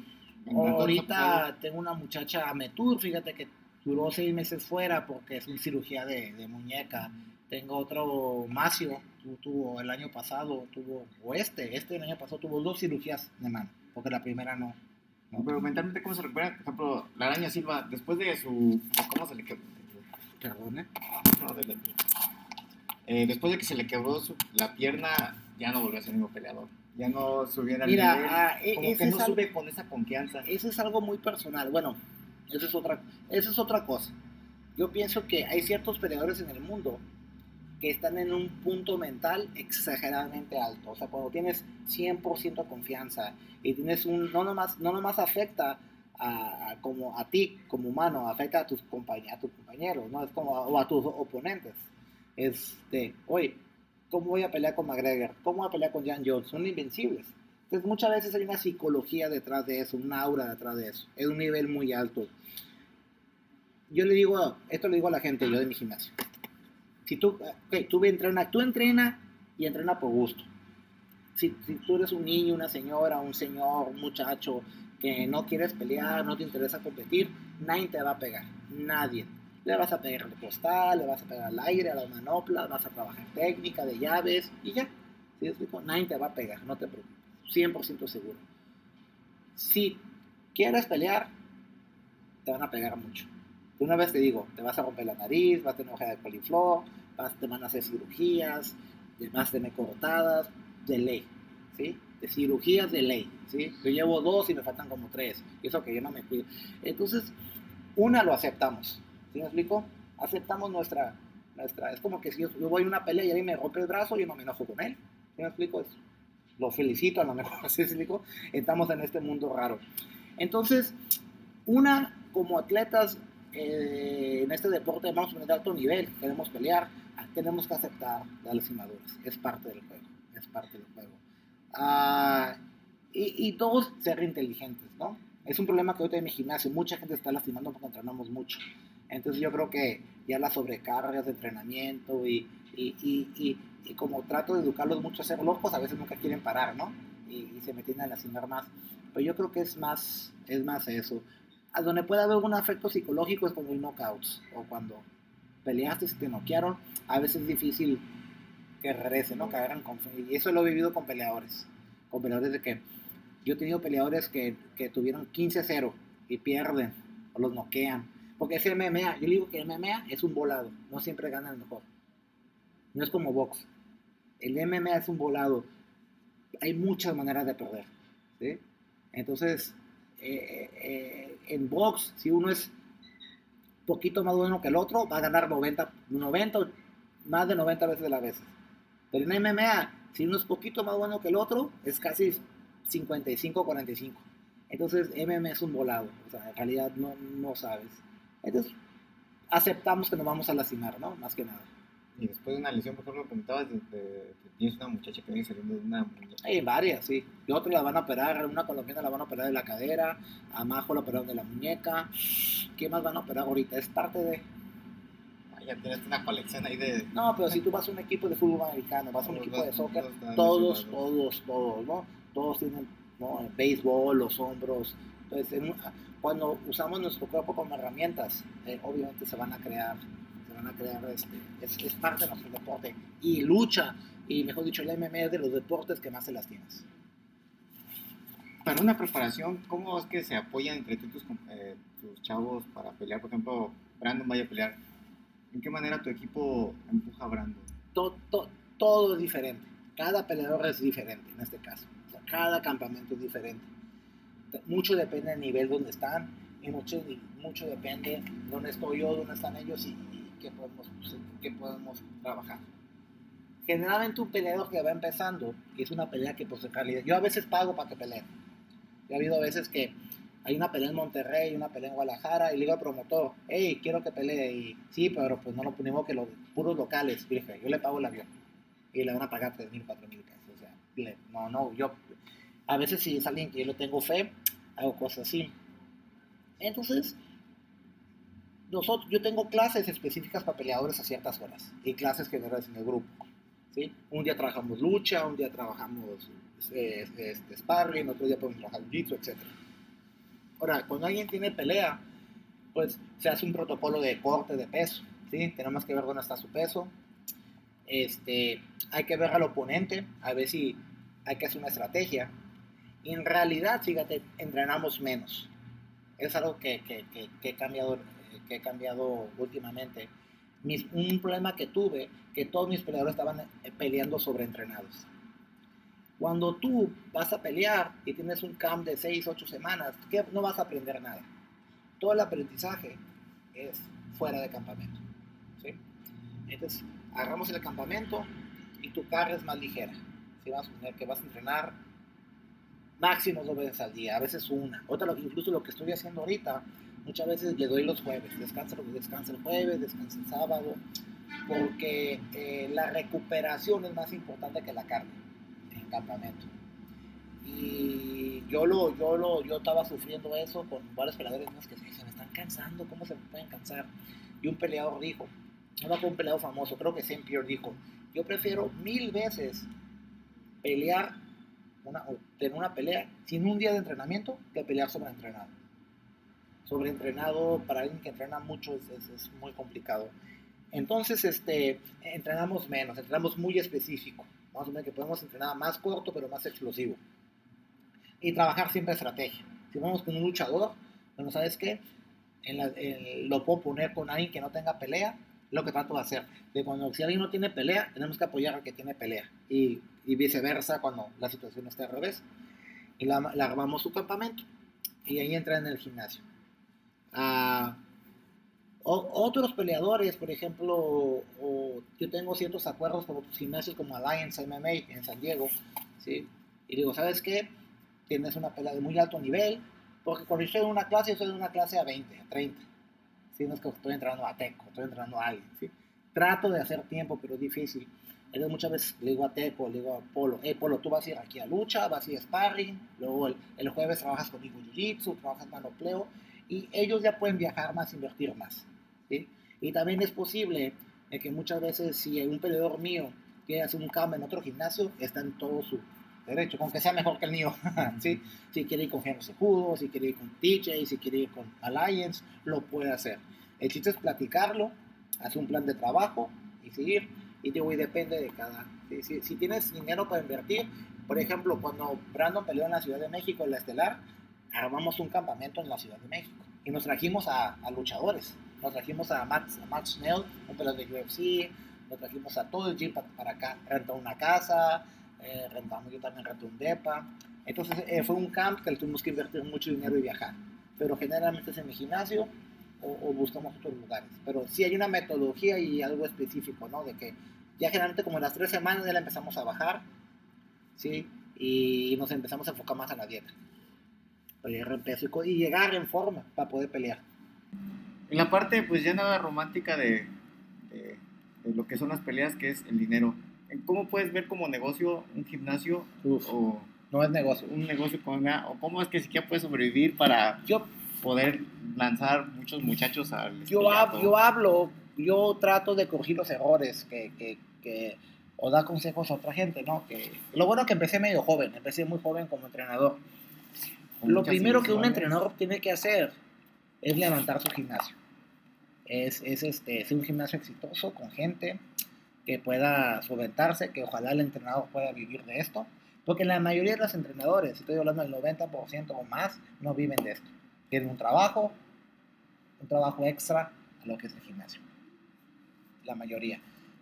ahorita tengo una muchacha Ametur, fíjate que duró seis meses fuera porque es una cirugía de, de muñeca. Tengo otro Macio, tu- tuvo el año pasado, tuvo, o este, este el año pasado tuvo dos cirugías de mano, porque la primera no. no. Pero mentalmente, ¿cómo se recupera? Por ejemplo, la araña Silva, después de su... ¿Cómo se le quebró? Perdón, ¿eh? No, de la- Eh, después de que se le quebró su- la pierna, ya no volvió a ser el mismo peleador. Ya no subiera al Mira, nivel. ah, e- como que no algo- sube con esa confianza. eso es algo muy personal. Bueno, eso es otra, eso es otra cosa. Yo pienso que hay ciertos peleadores en el mundo que están en un punto mental exageradamente alto. O sea, cuando tienes 100% confianza y tienes un, no nomás, no nomás afecta a, a- como a ti como humano, afecta a tus, compañ- a tus compañeros, ¿no? Es como, o a tus oponentes. Este, oye, ¿cómo voy a pelear con McGregor? ¿Cómo voy a pelear con Jan Jones? Son invencibles. Entonces muchas veces hay una psicología detrás de eso, una aura detrás de eso. Es un nivel muy alto. Yo le digo, esto le digo a la gente, yo de mi gimnasio. Si tú, okay, tú entrena, tú entrena y entrena por gusto. Si, si tú eres un niño, una señora, un señor, un muchacho que no quieres pelear, no te interesa competir, nadie te va a pegar. Nadie. Le vas a pegar al postal, le vas a pegar al aire, a las manoplas, vas a trabajar técnica de llaves y ya. ¿Sí explico? Nadie te va a pegar, no te preocupes. 100% seguro. Si quieres pelear, te van a pegar mucho. Una vez te digo, te vas a romper la nariz, vas a tener hoja de coliflor, vas, te van a hacer cirugías, vas a tener cortadas, de ley, ¿sí? De cirugías de ley, ¿sí? Yo llevo dos y me faltan como tres, y eso que yo no me cuido. Entonces, una lo aceptamos, ¿sí me explico? Aceptamos nuestra, nuestra, es como que si yo, voy a una pelea y alguien me rompe el brazo, yo no me enojo con él, ¿sí me explico? lo felicito a lo mejor, (laughs) ¿sí me explico? Estamos en este mundo raro. Entonces, una, como atletas eh, en este deporte vamos a de alto nivel, queremos pelear, tenemos que aceptar las lastimaduras, es parte del juego, es parte del juego. Ah, y, y, todos ser inteligentes, ¿no? Es un problema que hoy en mi gimnasio, mucha gente está lastimando porque entrenamos mucho. Entonces yo creo que ya las sobrecargas de entrenamiento y, y, y, como trato de educarlos mucho a ser locos, a veces nunca quieren parar, ¿no? Y, se meten a lastimar más. Pero yo creo que es más, es más eso a donde puede haber un efecto psicológico es cuando hay knockouts o cuando peleaste y te noquearon, a veces es difícil que regresen, ¿no? Que hagan Y eso lo he vivido con peleadores, con peleadores de que yo he tenido peleadores que, que tuvieron 15-0 y pierden o los noquean. Porque es MMA, yo digo que MMA es un volado, no siempre gana el mejor. No es como box. El MMA es un volado. Hay muchas maneras de perder. ¿sí? Entonces, eh, eh, en box, si uno es poquito más bueno que el otro, va a ganar 90, 90 más de 90 veces de las veces. Pero en MMA, si uno es poquito más bueno que el otro, es casi 55-45. Entonces, MMA es un volado. O sea, en realidad no, no sabes. Entonces, aceptamos que nos vamos a lastimar, ¿no? Más que nada. Y después de una lesión, por ejemplo, comentabas tienes una muchacha que viene saliendo de una Hay varias, sí. Y otra la van a operar, una colombiana la van a operar de la cadera, a Majo la operaron de la muñeca. ¿Qué más van a operar ahorita? Es parte de... ya tienes una colección ahí de... No, pero si tú vas a un equipo de fútbol americano, vas a un equipo de soccer, todos, todos, todos, ¿no? Todos tienen, ¿no? El béisbol, los hombros. Entonces, cuando usamos nuestro cuerpo como herramientas, eh, obviamente se van a crear a crear, este, es, parte de nuestro deporte. Y lucha, y mejor dicho, el MMA es de los deportes que más se las tienes. Para una preparación, ¿cómo es que se apoyan entre tus, eh, tus chavos para pelear? Por ejemplo, Brandon vaya a pelear. ¿En qué manera tu equipo empuja a Brandon? Todo, todo, es diferente. Cada peleador es diferente en este caso. cada campamento es diferente. Mucho depende del nivel donde están y mucho, mucho depende dónde estoy yo, dónde están ellos y, que podemos, que podemos trabajar. Generalmente un peleador que va empezando, que es una pelea que pues en yo a veces pago para que peleen. ha habido veces que hay una pelea en Monterrey, una pelea en Guadalajara, y le digo al promotor, hey, quiero que pelee, y sí, pero pues no lo ponemos que los puros locales, yo le pago el avión, y le van a pagar 3 mil, 4 mil pesos, o sea, no, no, yo, a veces si es alguien que yo le tengo fe, hago cosas así. Entonces, nosotros, yo tengo clases específicas para peleadores a ciertas horas y clases generales en el grupo. ¿sí? Un día trabajamos lucha, un día trabajamos eh, este, sparring, otro día podemos trabajar jiu-jitsu, etc. Ahora, cuando alguien tiene pelea, pues se hace un protocolo de corte de peso. ¿sí? Tenemos que ver dónde está su peso. Este, hay que ver al oponente, a ver si hay que hacer una estrategia. Y en realidad, fíjate, entrenamos menos. Es algo que, que, que, que he cambiado que he cambiado últimamente, un problema que tuve, que todos mis peleadores estaban eh, peleando sobreentrenados. Cuando tú vas a pelear y tienes un camp de 6, 8 semanas, ¿qué? no vas a aprender nada. Todo el aprendizaje es fuera de campamento. Entonces, agarramos el campamento y tu carga es más ligera. Si vas a poner que vas a entrenar máximo dos veces al día, a veces una. Otra, incluso lo que estoy haciendo ahorita, Muchas veces le doy los jueves, descansa, descansa el jueves, descansa el sábado, porque eh, la recuperación es más importante que la en campamento. Y yo lo, yo lo, yo estaba sufriendo eso con varios peleadores más que se, me están cansando, ¿cómo se pueden cansar? Y un peleador dijo, no fue un peleador famoso, creo que Saint Pierre dijo, yo prefiero mil veces pelear una, tener una pelea sin un día de entrenamiento que pelear sobreentrenado. Sobreentrenado para alguien que entrena mucho es, es, muy complicado. Entonces, este, entrenamos menos, entrenamos muy específico. Vamos a ver que podemos entrenar más corto, pero más explosivo. Y trabajar siempre estrategia. Si vamos con un luchador, bueno, ¿sabes qué? Lo puedo poner con alguien que no tenga pelea, lo que trato de hacer. De cuando si alguien no tiene pelea, tenemos que apoyar al que tiene pelea. Y, y viceversa cuando la situación está al revés. Y la, armamos su campamento. Y ahí entra en el gimnasio. Ah, otros peleadores, por ejemplo, yo tengo ciertos acuerdos con otros gimnasios como Alliance MMA en San Diego, ¿sí? Y digo, ¿sabes qué? Tienes una pelea de muy alto nivel, porque cuando yo estoy en una clase, yo estoy en una clase a 20, a 30. ¿sí? No es que estoy entrando a Teco, estoy entrando a alguien, ¿sí? Trato de hacer tiempo, pero es difícil. Entonces muchas veces le digo a Teco, le digo a Polo, hey Polo, tú vas a ir aquí a lucha, vas a ir a sparring, luego el, el jueves trabajas conmigo jiu-jitsu, trabajas manopleo, y ellos ya pueden viajar más, invertir más. ¿Sí? Y también es posible que muchas veces si un peleador mío quiere hacer un cambio en otro gimnasio, está en todo su derecho, con que sea mejor que el mío. (laughs) ¿sí? Si quiere ir con Genos Judo, si quiere ir con TJ, si quiere ir con Alliance, lo puede hacer. El chiste es platicarlo, hacer un plan de trabajo y seguir. Y digo, y depende de cada. Si, si, tienes dinero para invertir, por ejemplo, cuando Brandon peleó en la Ciudad de México, en la Estelar, armamos un campamento en la Ciudad de México y nos trajimos a, luchadores. Nos trajimos a Max, a Max Snell, un peleador de UFC, nos trajimos a todo el gym para, acá. Rentó una casa, eh, rentamos, yo también renté un DEPA. Entonces eh, fue un camp que le tuvimos que invertir mucho dinero y viajar. Pero generalmente es en mi gimnasio o, buscamos otros lugares. Pero sí hay una metodología y algo específico, ¿no? De que ya generalmente como en las tres semanas ya la empezamos a bajar, ¿sí? Y nos empezamos a enfocar más en la dieta y llegar en forma para poder pelear. En la parte, pues ya nada romántica de, de, lo que son las peleas, que es el dinero. ¿Cómo puedes ver como negocio un gimnasio o no es negocio. Un negocio con o cómo es que siquiera puedes sobrevivir para yo, poder lanzar muchos muchachos al yo, yo hablo, yo trato de corregir los errores que, que, que, o dar consejos a otra gente, ¿no? Que, lo bueno es que empecé medio joven, empecé muy joven como entrenador. Lo primero que un entrenador tiene que hacer es levantar su gimnasio. Es, es este, un gimnasio exitoso con gente que pueda solventarse, que ojalá el entrenador pueda vivir de esto. Porque la mayoría de los entrenadores, estoy hablando del 90% o más, no viven de esto. Tienen un trabajo, un trabajo extra a lo que es el gimnasio. La mayoría.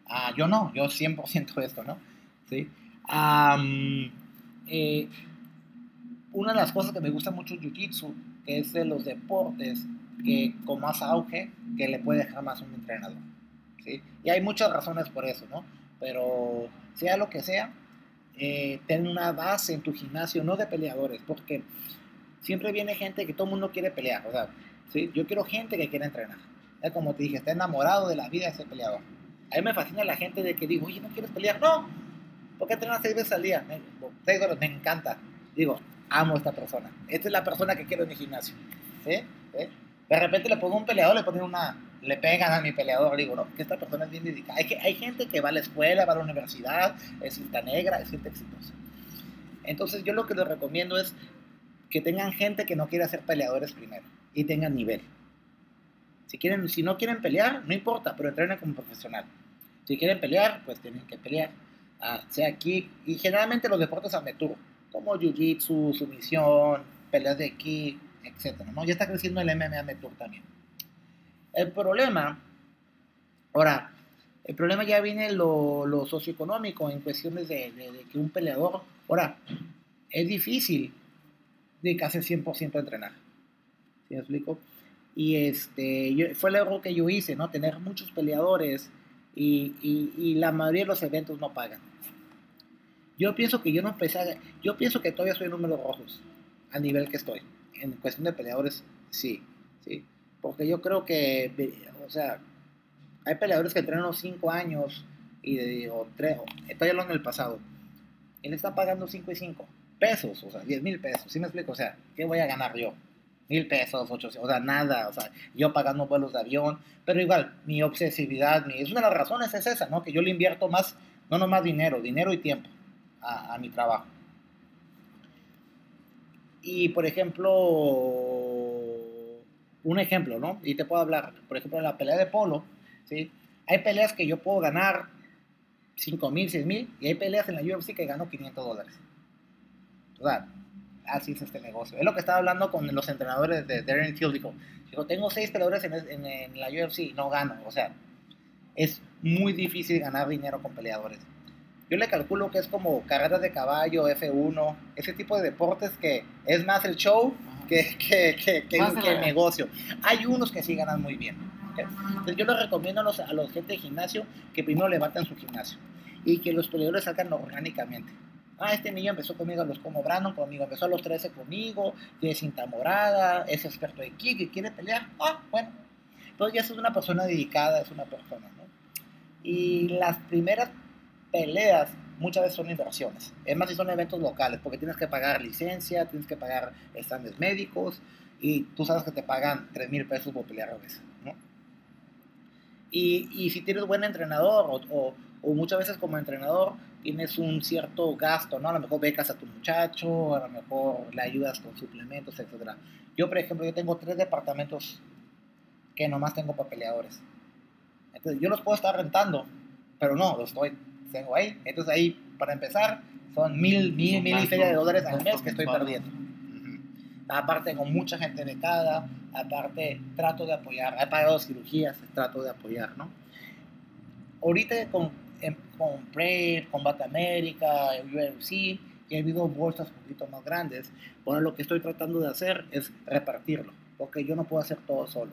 Ah, yo no, yo 100% de esto, ¿no? ¿Sí? Eh, una de las cosas que me gusta mucho Jiu-Jitsu, que es de los deportes que con más auge que le puede dejar más un entrenador. ¿sí? Y hay muchas razones por eso, ¿no? Pero sea lo que sea, eh, ten una base en tu gimnasio, no de peleadores, porque siempre viene gente que todo el mundo quiere pelear. O sea, ¿sí? yo quiero gente que quiera entrenar. Es como te dije, está enamorado de la vida de ese peleador. A mí me fascina la gente de que digo, oye, ¿no quieres pelear? No, porque entrenas seis veces al día. Me, seis horas, me encanta. Digo, amo a esta persona. Esta es la persona que quiero en mi gimnasio. ¿Sí? De repente le pongo un peleador, le ponen una, le pegan a mi peleador, digo, no, que esta persona es bien dedicada. Hay, que, hay gente que va a la escuela, va a la universidad, es cinta negra, es gente exitosa. Entonces yo lo que les recomiendo es que tengan gente que no quiera ser peleadores primero y tengan nivel. Si, quieren, si no quieren pelear, no importa, pero entrenen como profesional. Si quieren pelear, pues tienen que pelear. Ah, sea aquí, y generalmente los deportes amateurs como jiu-jitsu, sumisión, peleas de ki, etc. ¿no? Ya está creciendo el MMA Tour también. El problema, ahora, el problema ya viene lo, lo socioeconómico en cuestiones de, que un peleador, ahora, es difícil de hace 100% a entrenar. ¿Sí me explico? Y este, fue el error que yo hice, ¿no? Tener muchos peleadores y, y, y la mayoría de los eventos no pagan. Yo pienso que yo no empecé yo pienso que todavía soy números rojos a nivel que estoy. En cuestión de peleadores, sí, sí. Porque yo creo que, o sea, hay peleadores que entrenan unos 5 años y o 3, estoy hablando del pasado, y le están pagando 5 y 5 pesos, o sea, 10 mil pesos, ¿sí me explico? O sea, ¿qué voy a ganar yo? Mil pesos, 800, o sea, nada, o sea, yo pagando vuelos de avión, pero igual, mi obsesividad, mi, es una de las razones es esa, ¿no? Que yo le invierto más, no nomás dinero, dinero y tiempo a, a mi trabajo. Y, por ejemplo, un ejemplo, ¿no? Y te puedo hablar, por ejemplo, en la pelea de polo, ¿sí? Hay peleas que yo puedo ganar 5 mil, 6 mil, y hay peleas en la UFC que gano 500 dólares. O sea, así es este negocio. Es lo que estaba hablando con los entrenadores de Darren Till. Dijo, dijo tengo 6 peleadores en, en, la UFC y no gano. O sea, es muy difícil ganar dinero con peleadores. Yo le calculo que es como carreras de caballo, F1, ese tipo de deportes que es más el show que, que, que, que el negocio. Hay unos que sí ganan muy bien. Entonces yo les recomiendo a los, a los gente de gimnasio que primero levanten su gimnasio y que los peleadores salgan orgánicamente. Ah, este niño empezó conmigo a los como Brandon, conmigo, empezó a los 13 conmigo, tiene cinta morada, es experto de kick y quiere pelear. Ah, bueno. Entonces ya es una persona dedicada, es una persona, ¿no? Y las primeras peleas muchas veces son inversiones. Es más si son eventos locales, porque tienes que pagar licencia, tienes que pagar exámenes médicos y tú sabes que te pagan 3 mil pesos por pelear a veces, ¿no? Y, y si tienes buen entrenador o, o, o, muchas veces como entrenador tienes un cierto gasto, ¿no? A lo mejor becas a tu muchacho, a lo mejor le ayudas con suplementos, etc. Yo, por ejemplo, yo tengo tres departamentos que nomás tengo para peleadores. Entonces, yo los puedo estar rentando, pero no, los estoy, ahí. Entonces, ahí, para empezar, son mil, mil, mil y feria de dólares al mes que estoy perdiendo. Aparte, con mucha gente becada, aparte, trato de apoyar. He pagado cirugías, trato de apoyar, ¿no? Ahorita con con Brave, Combate América, UFC, y he habido bolsas un poquito más grandes. Bueno, lo que estoy tratando de hacer es repartirlo, porque yo no puedo hacer todo solo.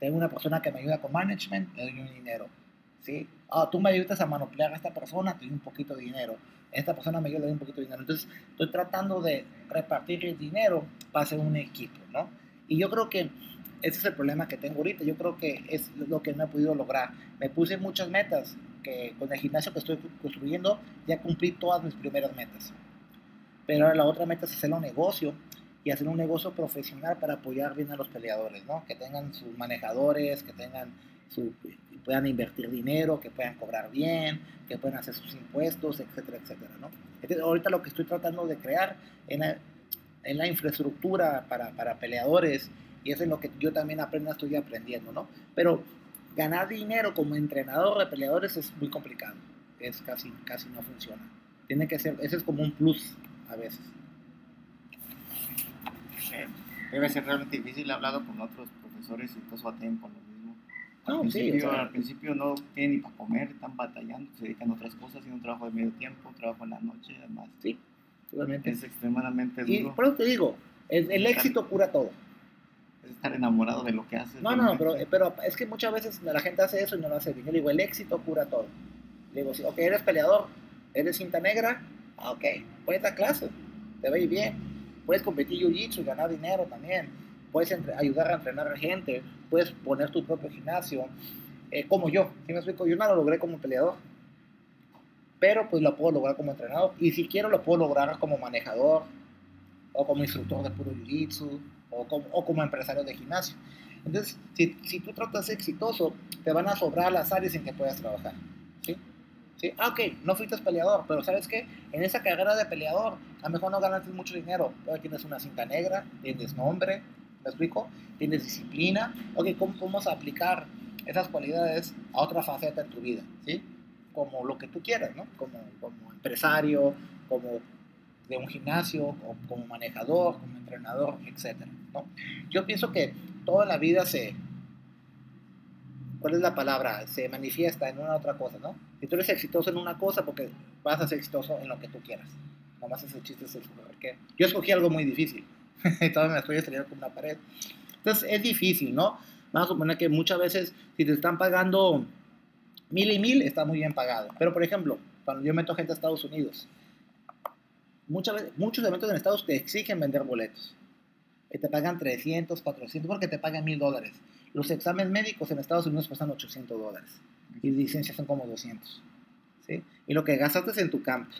Tengo una persona que me ayuda con management, le doy un dinero. ¿Sí? Ah, tú me ayudas a manipular a esta persona, te doy un poquito de dinero. Esta persona me ayuda, le doy un poquito de dinero. Entonces, estoy tratando de repartir el dinero para hacer un equipo, ¿no? Y yo creo que ese es el problema que tengo ahorita. Yo creo que es lo que no he podido lograr. Me puse muchas metas que con el gimnasio que estoy construyendo ya cumplí todas mis primeras metas. Pero ahora la otra meta es hacer un negocio y hacer un negocio profesional para apoyar bien a los peleadores, ¿no? Que tengan sus manejadores, que tengan su, puedan invertir dinero, que puedan cobrar bien, que puedan hacer sus impuestos, etcétera, etcétera, ¿no? Entonces, ahorita lo que estoy tratando de crear en la, en la infraestructura para, para peleadores y eso es lo que yo también aprendo, estoy aprendiendo, ¿no? Pero ganar dinero como entrenador de peleadores es muy complicado. Es casi, casi no funciona. Tiene que ser, ese es como un plus a veces. Debe ser realmente difícil. He hablado con otros profesores y todos batallan con lo Al, principio, al principio no tienen ni para comer, están batallando, se dedican a otras cosas, haciendo un trabajo de medio tiempo, un trabajo en la noche, además. Sí, totalmente. Es extremadamente duro. Y por eso te digo, el, el éxito cura todo es estar enamorado de lo que haces. No, no, pero, pero es que muchas veces la gente hace eso y no lo hace bien. Yo digo, el éxito cura todo. Le digo, ok, eres peleador, eres cinta negra, ah, ok, puedes dar clase, te va a ir bien. Puedes competir jiu-jitsu y ganar dinero también. Puedes ayudar a entrenar a gente, puedes poner tu propio gimnasio, eh, como yo. ¿sí me explico? Yo no lo logré como peleador, pero pues lo puedo lograr como entrenador. Y si quiero, lo puedo lograr como manejador o como instructor de puro jiu-jitsu o como, o como empresario de gimnasio. Entonces, si, si, tú tratas exitoso, te van a sobrar las áreas en que puedas trabajar. ¿sí? ¿Sí? Ah, ok, no fuiste peleador, pero ¿sabes qué? En esa carrera de peleador, a lo mejor no ganaste mucho dinero, pero tienes una cinta negra, tienes nombre, ¿me explico? Tienes disciplina. Ok, ¿cómo podemos aplicar esas cualidades a otra faceta en tu vida? ¿Sí? Como lo que tú quieras, ¿no? Como, como empresario, como de un gimnasio, o como manejador, como entrenador, etc. ¿no? Yo pienso que toda la vida se, ¿cuál es la palabra? Se manifiesta en una otra cosa, ¿no? Si tú eres exitoso en una cosa, porque vas a ser exitoso en lo que tú quieras. Nomás ese chiste es el que yo escogí algo muy difícil. Todavía me estoy estrellando con una pared. Entonces es difícil, ¿no? Vamos a suponer que muchas veces si te están pagando mil y mil, está muy bien pagado. Pero por ejemplo, cuando yo meto gente a Estados Unidos, muchas veces, muchos eventos en Estados te exigen vender boletos. Y te pagan 300, 400 porque te pagan mil dólares. Los exámenes médicos en Estados Unidos cuestan 800 dólares y licencias son como 200. ¿sí? Y lo que gastaste en tu campo,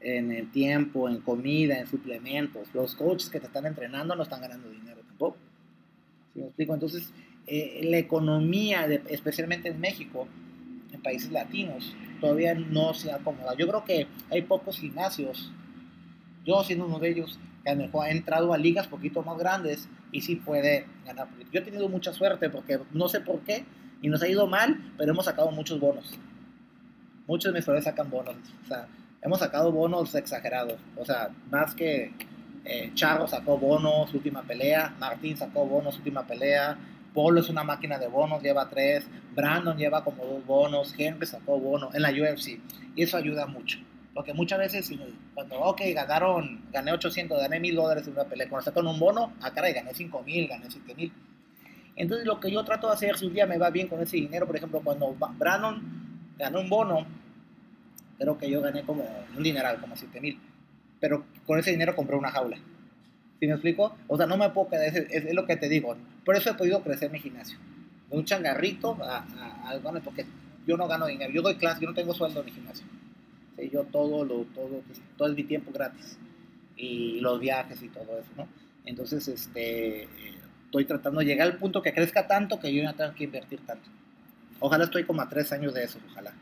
en el tiempo, en comida, en suplementos, los coaches que te están entrenando no están ganando dinero tampoco. ¿Sí me explico? Entonces, eh, la economía, de, especialmente en México, en países latinos, todavía no se ha acomodado. Yo creo que hay pocos gimnasios, yo siendo uno de ellos, que a lo mejor ha entrado a ligas poquito más grandes y sí puede ganar. Yo he tenido mucha suerte porque no sé por qué y nos ha ido mal, pero hemos sacado muchos bonos. Muchos de mis sacan bonos. O sea, hemos sacado bonos exagerados. O sea, más que eh, Charro sacó bonos, última pelea. Martín sacó bonos, última pelea. Polo es una máquina de bonos, lleva tres. Brandon lleva como dos bonos. Henry sacó bonos en la UFC. Y eso ayuda mucho. Porque muchas veces, cuando, ok, ganaron, gané 800, gané 1000 dólares en una pelea, cuando sacan un bono, ah, caray, gané 5000, gané 7000. Entonces, lo que yo trato de hacer, si un día me va bien con ese dinero, por ejemplo, cuando Brandon ganó un bono, creo que yo gané como un dineral, como 7000. Pero con ese dinero compré una jaula. ¿Sí me explico? O sea, no me puedo quedar, es, es, lo que te digo. Por eso he podido crecer mi gimnasio. De un changarrito a, a, a, porque yo no gano dinero. Yo doy clase, yo no tengo sueldo en mi gimnasio yo todo, lo, todo, pues, todo es mi tiempo gratis. Y los viajes y todo eso, ¿no? Entonces, este, estoy tratando de llegar al punto que crezca tanto que yo no tenga que invertir tanto. Ojalá estoy como a tres años de eso, ojalá.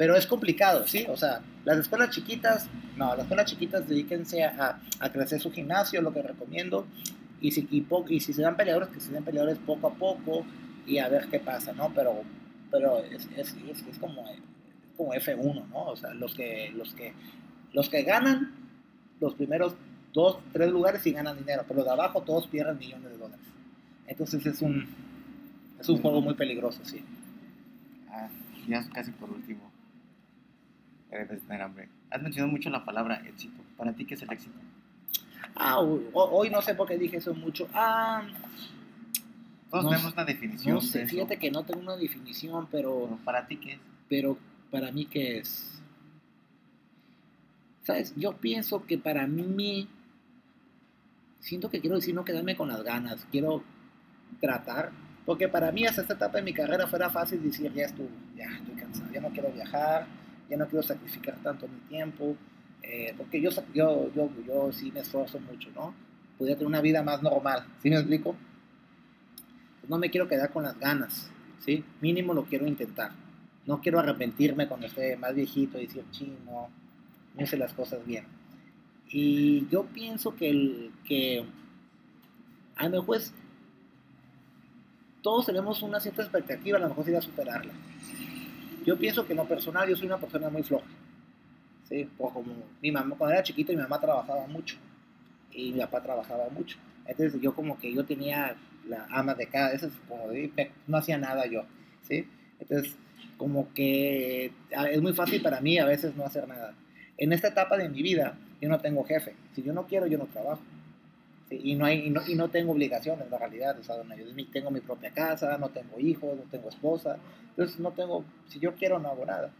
Pero es complicado, ¿sí? O sea, las escuelas chiquitas, no, las escuelas chiquitas dedíquense a, a crecer su gimnasio, lo que recomiendo. Y si, y, y si se dan peleadores, que se den peleadores poco a poco y a ver qué pasa, ¿no? Pero, pero es, es, es, es como como F1, ¿no? O sea, los que, los que, los que ganan los primeros dos, tres lugares sí ganan dinero, pero de abajo todos pierden millones de dólares. Entonces es un, es un juego muy peligroso, sí. Ah, ya casi por último. Debes tener hambre. Has mencionado mucho la palabra éxito. ¿Para ti qué es el éxito? Ah, hoy no sé por qué dije eso mucho. Ah, Todos tenemos una definición. No sé, fíjate que no tengo una definición, pero, pero. ¿Para ti qué es? Pero para mí qué es. ¿Sabes? Yo pienso que para mí, siento que quiero decir no quedarme con las ganas, quiero tratar, porque para mí hasta esta etapa de mi carrera fuera fácil decir, ya estuvo, ya estoy cansado, ya no quiero viajar, ya no quiero sacrificar tanto mi tiempo, eh, porque yo, yo, yo, yo sí me esfuerzo mucho, ¿no? Podría tener una vida más normal, ¿sí me explico? no me quiero quedar con las ganas, ¿sí? Mínimo lo quiero intentar no quiero arrepentirme cuando esté más viejito y decir, chino, no hice las cosas bien. Y yo pienso que, que a lo mejor todos tenemos una cierta expectativa, a lo mejor sería superarla. Yo pienso que en lo personal yo soy una persona muy floja. ¿sí? como mi mamá, cuando era chiquito mi mamá trabajaba mucho y mi papá trabajaba mucho. Entonces yo como que yo tenía la ama de cada, eso es como no hacía nada yo. ¿sí? Entonces como que es muy fácil para mí a veces no hacer nada. En esta etapa de mi vida, yo no tengo jefe. Si yo no quiero, yo no trabajo. Y, no hay, y, no, y no tengo obligaciones, la realidad. O sea, yo tengo mi propia casa, no tengo hijos, no tengo esposa. Entonces, no tengo, si yo quiero, no hago nada.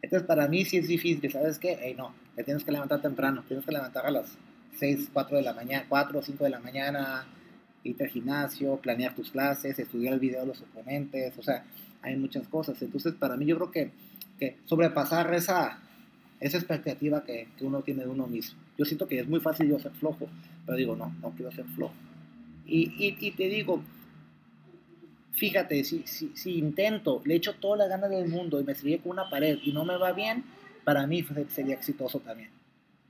Entonces, para mí sí es difícil, ¿sabes qué? Hey, no, te tienes que levantar temprano, tienes que levantar a las 6, 4 de la mañana, 4 o 5 de la mañana, irte al gimnasio, planear tus clases, estudiar el video de los oponentes, o sea, hay muchas cosas. Entonces, para mí yo creo que, que sobrepasar esa, esa expectativa que, que, uno tiene de uno mismo. Yo siento que es muy fácil yo ser flojo, pero digo, no, no quiero ser flojo. Y, y, y te digo, fíjate, si, si, si, intento, le echo toda la ganas del mundo y me sigue con una pared y no me va bien, para mí sería exitoso también.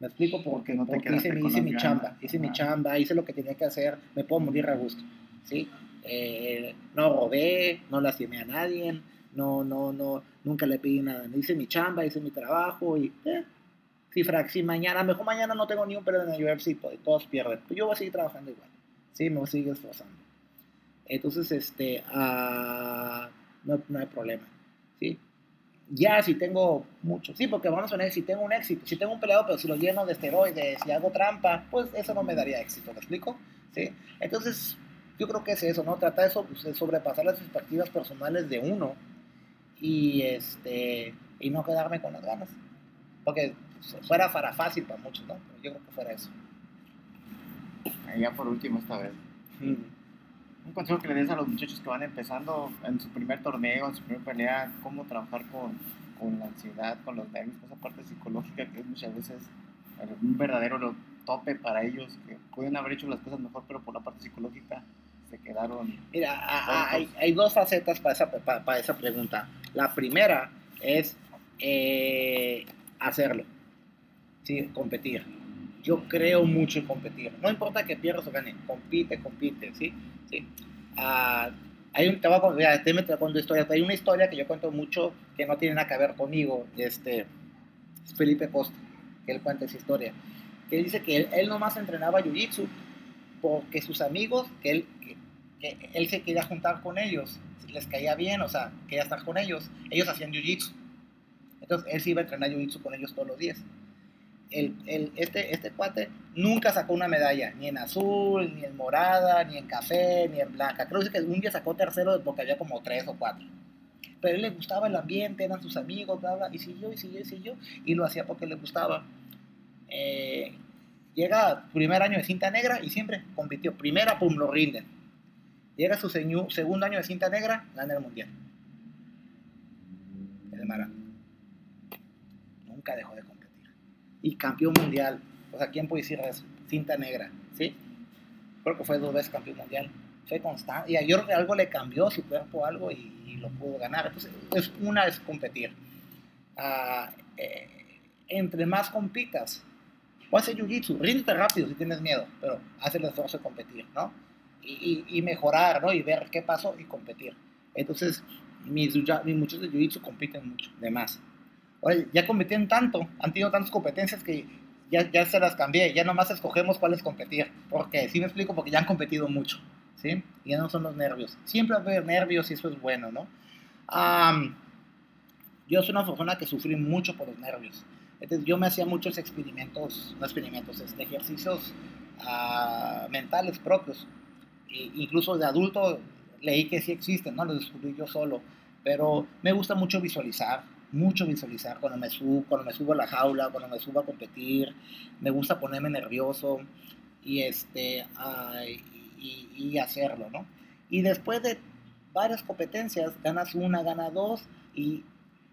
¿Me explico? Porque, no te porque hice, hice mi chamba, hice mi chamba, hice lo que tenía que hacer, me puedo morir a gusto, ¿sí? Eh, no robé, no lastimé a nadie, no, no, no, nunca le pedí nada. Hice mi chamba, hice mi trabajo y eh, si, si mañana, mejor mañana no tengo ni un pelo en el UFC, pues, todos pierden, pues yo voy a seguir trabajando igual, sí, me voy a seguir esforzando. Entonces, este, uh, no, no, hay problema, sí. Ya si tengo mucho, sí, porque vamos a ver, si tengo un éxito, si tengo un peleado, pero si lo lleno de esteroides, si hago trampa, pues eso no me daría éxito, ¿me explico? Sí. Entonces, yo creo que es eso, ¿no? Trata pues, de sobrepasar las expectativas personales de uno y, este, y no quedarme con las ganas. Porque fuera para fácil para muchos, ¿no? Pero yo creo que fuera eso. Ya por último esta vez. un consejo que le des a los muchachos que van empezando en su primer torneo, en su primera pelea, cómo trabajar con, con la ansiedad, con los nervios, con esa parte psicológica que es muchas veces un verdadero tope para ellos, que pueden haber hecho las cosas mejor, pero por la parte psicológica se quedaron. Mira, hay, hay, dos facetas para esa, para, esa pregunta. La primera es eh, hacerlo, ¿sí? competir. Yo creo mucho en competir. No importa que pierdas o gane, compite, compite, ¿sí? ¿Sí? Uh, hay un, te voy a, te historia. Hay una historia que yo cuento mucho que no tiene nada que ver conmigo. Este, Felipe Costa, que él cuenta esa historia. Que dice que él, él nomás entrenaba jiu-jitsu porque sus amigos, que él, que, él se quería juntar con ellos, les caía bien, o sea, quería estar con ellos. Ellos hacían jiu-jitsu. Entonces él se iba a entrenar jiu-jitsu con ellos todos los días el, este, este cuate nunca sacó una medalla, ni en azul, ni en morada, ni en café, ni en blanca. Creo que un día sacó tercero porque había como tres o cuatro. Pero a él le gustaba el ambiente, eran sus amigos, bla, bla, y siguió, y siguió, y siguió, y lo hacía porque le gustaba. Eh, llega primer año de cinta negra y siempre compitió. Primera, pum, lo rinden. Llega su segundo año de cinta negra, gana el mundial. El Mara. Nunca dejó de competir y campeón mundial. O sea, ¿quién puede decir eso? Cinta negra, ¿sí? Creo que fue dos veces campeón mundial. Fue constante. Y ayer algo le cambió su cuerpo, algo, y, lo pudo ganar. Entonces, es, una es competir. Ah, eh, entre más compitas, o hacer jiu-jitsu, ríndete rápido si tienes miedo, pero haz el esfuerzo de competir, ¿no? Y, y, mejorar, ¿no? Y ver qué pasó y competir. Entonces, mis, mis muchachos de jiu-jitsu compiten mucho, de más. Ya competieron tanto, han tenido tantas competencias que ya, ya se las cambié, ya nomás escogemos cuáles competir. Porque, sí me explico, porque ya han competido mucho, ¿sí? Y ya no son los nervios. Siempre va a haber nervios y eso es bueno, ¿no? yo soy una persona que sufrí mucho por los nervios. Entonces yo me hacía muchos experimentos, no experimentos, este, ejercicios uh, mentales propios. E incluso de adulto leí que sí existen, ¿no? Los descubrí yo solo. Pero me gusta mucho visualizar, mucho visualizar cuando me subo, cuando me subo a la jaula, cuando me subo a competir, me gusta ponerme nervioso y este y, hacerlo, ¿no? Y después de varias competencias, ganas una, ganas dos y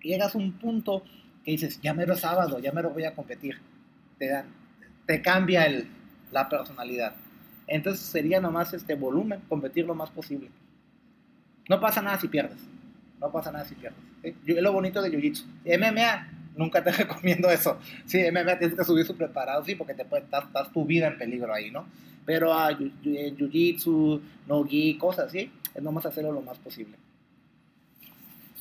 llegas a un punto que dices, ya me lo sábado, ya me lo voy a competir. Te, te cambia el, la personalidad. Entonces sería nomás este volumen, competir lo más posible. No pasa nada si pierdes. No pasa nada si pierdes. Es lo bonito de Jiu-Jitsu. MMA, nunca te (laughs) recomiendo eso. Sí, MMA tienes que subir su preparado, sí, porque te puede, estás, tu vida en peligro ahí, ¿no? Pero a ah, Jiu-Jitsu, no-gi, cosas así, es nomás hacerlo lo más posible.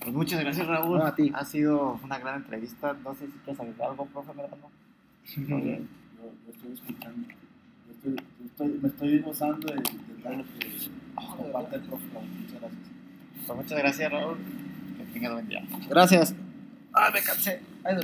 Pues muchas gracias, Raúl. a ti. Ha sido una gran entrevista. No sé si quieres agregar algo, profe, ¿verdad? Bien. (laughs) Yo, estoy escuchando. Yo estoy, me estoy gozando de, de lo que oh, comparte el profe. Muchas gracias. Pues muchas gracias, Raúl. Gracias. Ay, me cansé. Ay, de